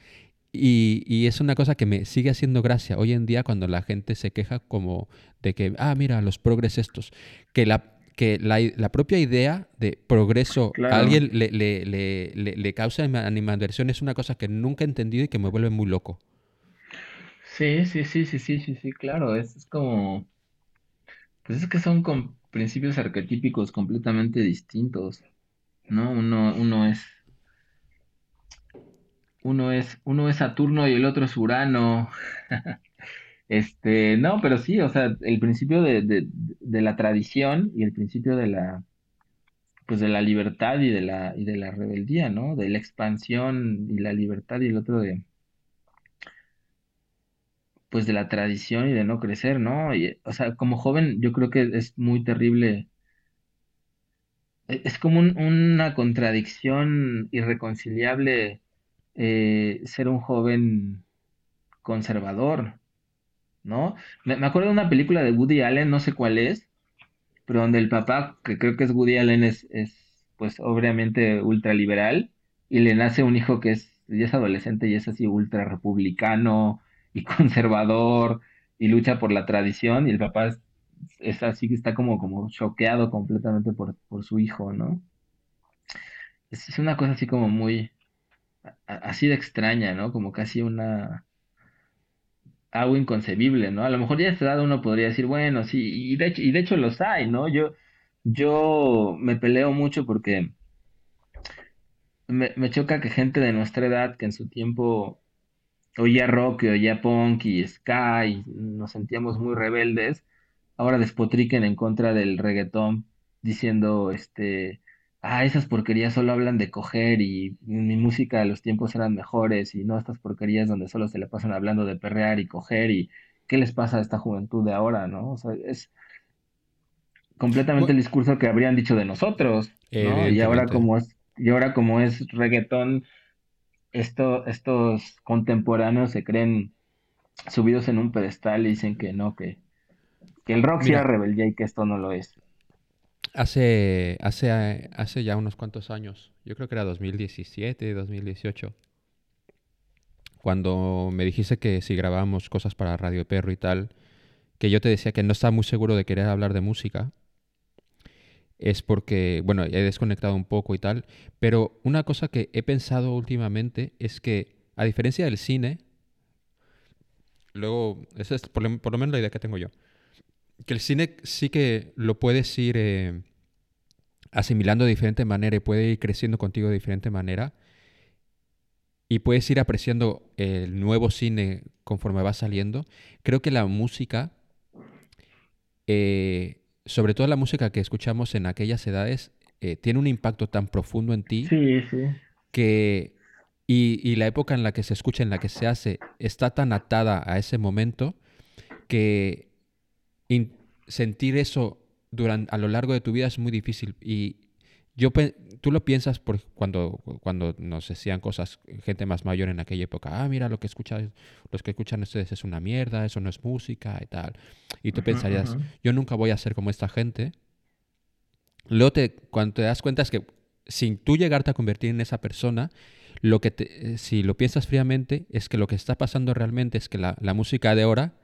y, y es una cosa que me sigue haciendo gracia hoy en día cuando la gente se queja como de que, ah, mira, los progres estos, que la, que la, propia idea de progreso a alguien le, le, le, le, causa anima- animadversión es una cosa que nunca he entendido y que me vuelve muy loco. Sí, sí, sí, sí, sí, sí, sí, claro, es, es como, pues es que son con principios arquetípicos completamente distintos, ¿no? Uno, uno es, uno es, uno es Saturno y el otro es Urano. Este, no, pero sí, o sea, el principio de, de, la tradición y el principio de la, pues de la libertad y de la, y de la rebeldía, ¿no? De la expansión y la libertad y el otro de, pues de la tradición y de no crecer, ¿no? Y, o sea, como joven yo creo que es muy terrible. E- Es como un- una contradicción irreconciliable eh, ser un joven conservador, ¿no? Me, me acuerdo de una película de Woody Allen, no sé cuál es, pero donde el papá, que creo que es Woody Allen, es, es pues obviamente ultraliberal y le nace un hijo que es, ya es adolescente y es así ultra republicano y conservador y lucha por la tradición y el papá es, así que está como, como choqueado completamente por, por su hijo, ¿no? Es, es una cosa así como muy, así de extraña, ¿no? Como casi una algo inconcebible, ¿no? A lo mejor ya a esta edad uno podría decir, bueno, sí, y de hecho, y de hecho los hay, ¿no? Yo, yo me peleo mucho porque me, me choca que gente de nuestra edad que en su tiempo oía rock oía punk y ska y nos sentíamos muy rebeldes, ahora despotriquen en contra del reggaetón diciendo, este, ah, esas porquerías solo hablan de coger y mi música de los tiempos eran mejores y no estas porquerías donde solo se le pasan hablando de perrear y coger y qué les pasa a esta juventud de ahora, ¿no? O sea, es completamente el discurso que habrían dicho de nosotros, ¿no? Y ahora como es, y ahora como es reggaetón, esto, estos contemporáneos se creen subidos en un pedestal y dicen que no, que, que el rock sí era Mira, rebeldía y que esto no lo es. Hace, hace, hace ya unos cuantos años, yo creo que era 2017, 2018, cuando me dijiste que si grabábamos cosas para Radio Perro y tal, que yo te decía que no estaba muy seguro de querer hablar de música, es porque, bueno, he desconectado un poco y tal, pero una cosa que he pensado últimamente es que, a diferencia del cine, luego, esa es por lo menos la idea que tengo yo, que el cine sí que lo puedes ir eh, asimilando de diferente manera y puede ir creciendo contigo de diferente manera y puedes ir apreciando el nuevo cine conforme va saliendo. Creo que la música eh, sobre todo la música que escuchamos en aquellas edades, eh, tiene un impacto tan profundo en ti Sí, sí. que... Y, y la época en la que se escucha, en la que se hace, está tan atada a ese momento que sentir eso durante, a lo largo de tu vida es muy difícil. Y yo, tú lo piensas por cuando, cuando nos decían cosas, gente más mayor en aquella época, ah, mira, lo que escuchan, los que escuchan ustedes es una mierda, eso no es música y tal. Y tú Ujú, pensarías, ujú. yo nunca voy a ser como esta gente. Luego, te, cuando te das cuenta es que sin tú llegarte a convertir en esa persona, lo que te- eh, si lo piensas fríamente, es que lo que está pasando realmente es que la, la música de ahora,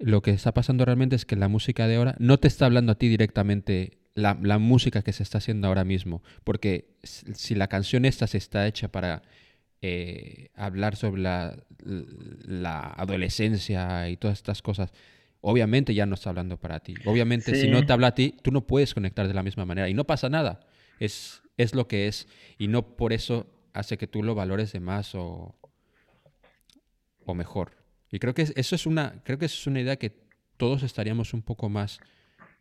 lo que está pasando realmente es que la música de ahora no te está hablando a ti directamente la, la música que se está haciendo ahora mismo. Porque si la canción esta se está hecha para eh, hablar sobre la, la adolescencia y todas estas cosas, obviamente ya no está hablando para ti. Obviamente, si no te habla a ti, tú no puedes conectar de la misma manera. Y no pasa nada. Es, es lo que es. Y no por eso hace que tú lo valores de más o, o mejor. Y creo que es- eso es una, creo que eso es una idea que todos estaríamos un poco más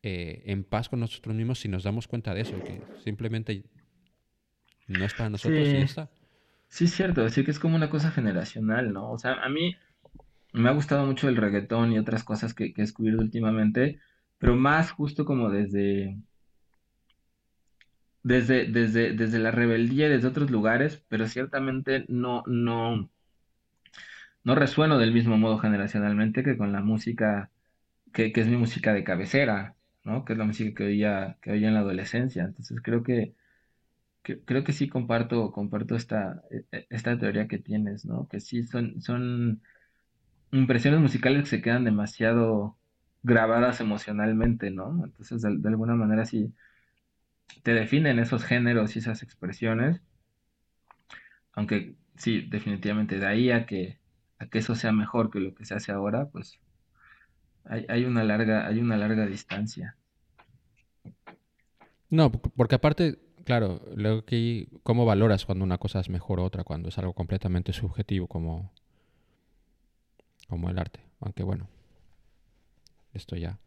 eh, en paz con nosotros mismos si nos damos cuenta de eso, que simplemente no es para nosotros y ya Sí, está. sí es cierto, decir que es como una cosa generacional, ¿no? O sea, a mí me ha gustado mucho el reggaetón y otras cosas que, que he descubierto últimamente, pero más justo como desde, desde, desde, desde la rebeldía y desde otros lugares, pero ciertamente no, no, no resueno del mismo modo generacionalmente que con la música que, que es mi música de cabecera, ¿no? Que es la música que oía, que oía en la adolescencia. Entonces creo que, creo que sí comparto, comparto esta, e- esta teoría que tienes, ¿no? Que sí son, son impresiones musicales que se quedan demasiado grabadas emocionalmente, ¿no? Entonces de alguna manera sí te definen esos géneros y esas expresiones, aunque sí, definitivamente de ahí a que, a que eso sea mejor que lo que se hace ahora, pues hay, hay una larga, hay una larga distancia. No, porque aparte, claro, luego que cómo valoras cuando una cosa es mejor o otra, cuando es algo completamente subjetivo como, como el arte. Aunque bueno, esto ya.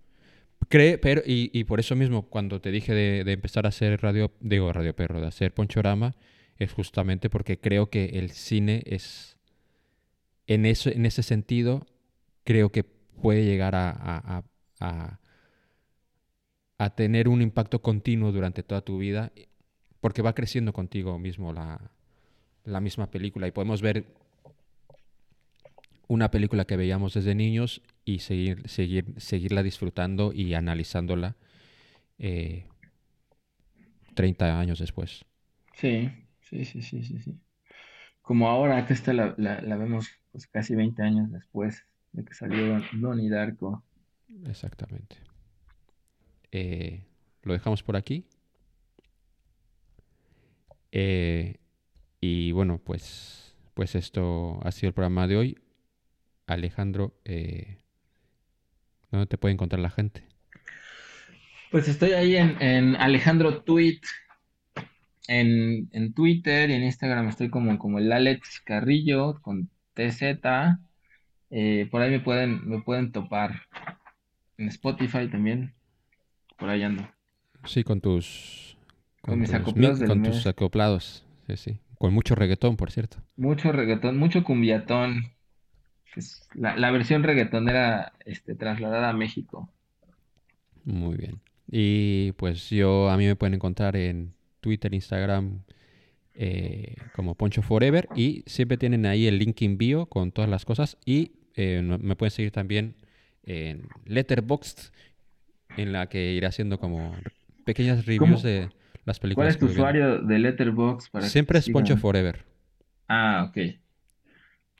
Cree, pero, y, y por eso mismo, cuando te dije de, de empezar a hacer radio, digo Radio Perro, de hacer Ponchorama, es justamente porque creo que el cine es, en eso, en ese sentido, creo que puede llegar a, a- a- tener un impacto continuo durante toda tu vida, porque va creciendo contigo mismo la, la misma película. Y podemos ver una película que veíamos desde niños y seguir, seguir, seguirla disfrutando y analizándola eh, 30 años después. Sí, sí, sí, sí, sí, sí. Como ahora que esta la, la, la vemos pues casi 20 años después de que salió Don- Donnie Darko. Exactamente. Eh, lo dejamos por aquí. Eh, y bueno, pues, pues esto ha sido el programa de hoy. Alejandro, eh, ¿dónde te puede encontrar la gente? Pues estoy ahí en, en Alejandro Tweet, en, en Twitter y en Instagram estoy como, como el Alex Carrillo con TZ. Eh, por ahí me pueden, me pueden topar. En Spotify también. Por ahí ando. Sí, con tus... Con mis tus acoplados mi- con tus acoplados. Sí, sí. Con mucho reggaetón, por cierto. Mucho reggaetón, mucho cumbiatón. que es la, la versión reggaetonera este, trasladada a México. Muy bien. Y pues yo, a mí me pueden encontrar en Twitter, Instagram, eh, como Poncho Forever. Y siempre tienen ahí el link en bio con todas las cosas. Y eh, me pueden seguir también en Letterboxd, en la que iré haciendo como pequeñas reviews ¿Cómo? de las ¿Cuál películas es tu usuario de Letterboxd para Siempre es Poncho? Forever. Ah, ok.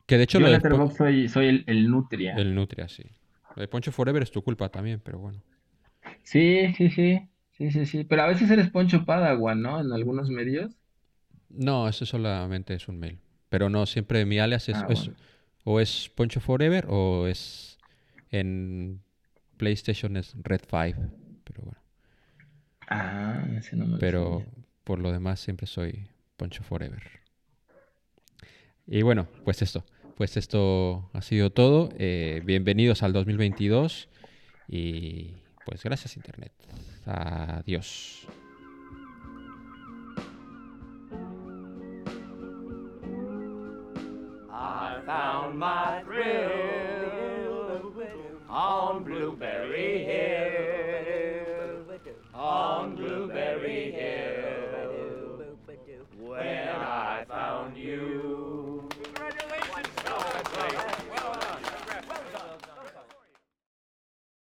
Que de hecho Yo lo Letterboxd soy, soy el, el Nutria. el Nutria, sí. Lo de Poncho Forever es tu culpa también, pero bueno. Sí, sí, sí. Sí, sí, sí. Pero a veces eres Poncho Padawan, ¿no? En algunos medios. No, eso solamente es un mail. Pero no, siempre mi alias es, Ah, es- bueno. o es Poncho Forever o es en PlayStation es Red 5. Pero bueno. Ah, ese no me Pero por lo demás siempre soy Poncho Forever. Y bueno, pues esto. Pues esto ha sido todo. Eh, bienvenidos al 2022. Y pues gracias Internet. Adiós. I found my thrill on Blueberry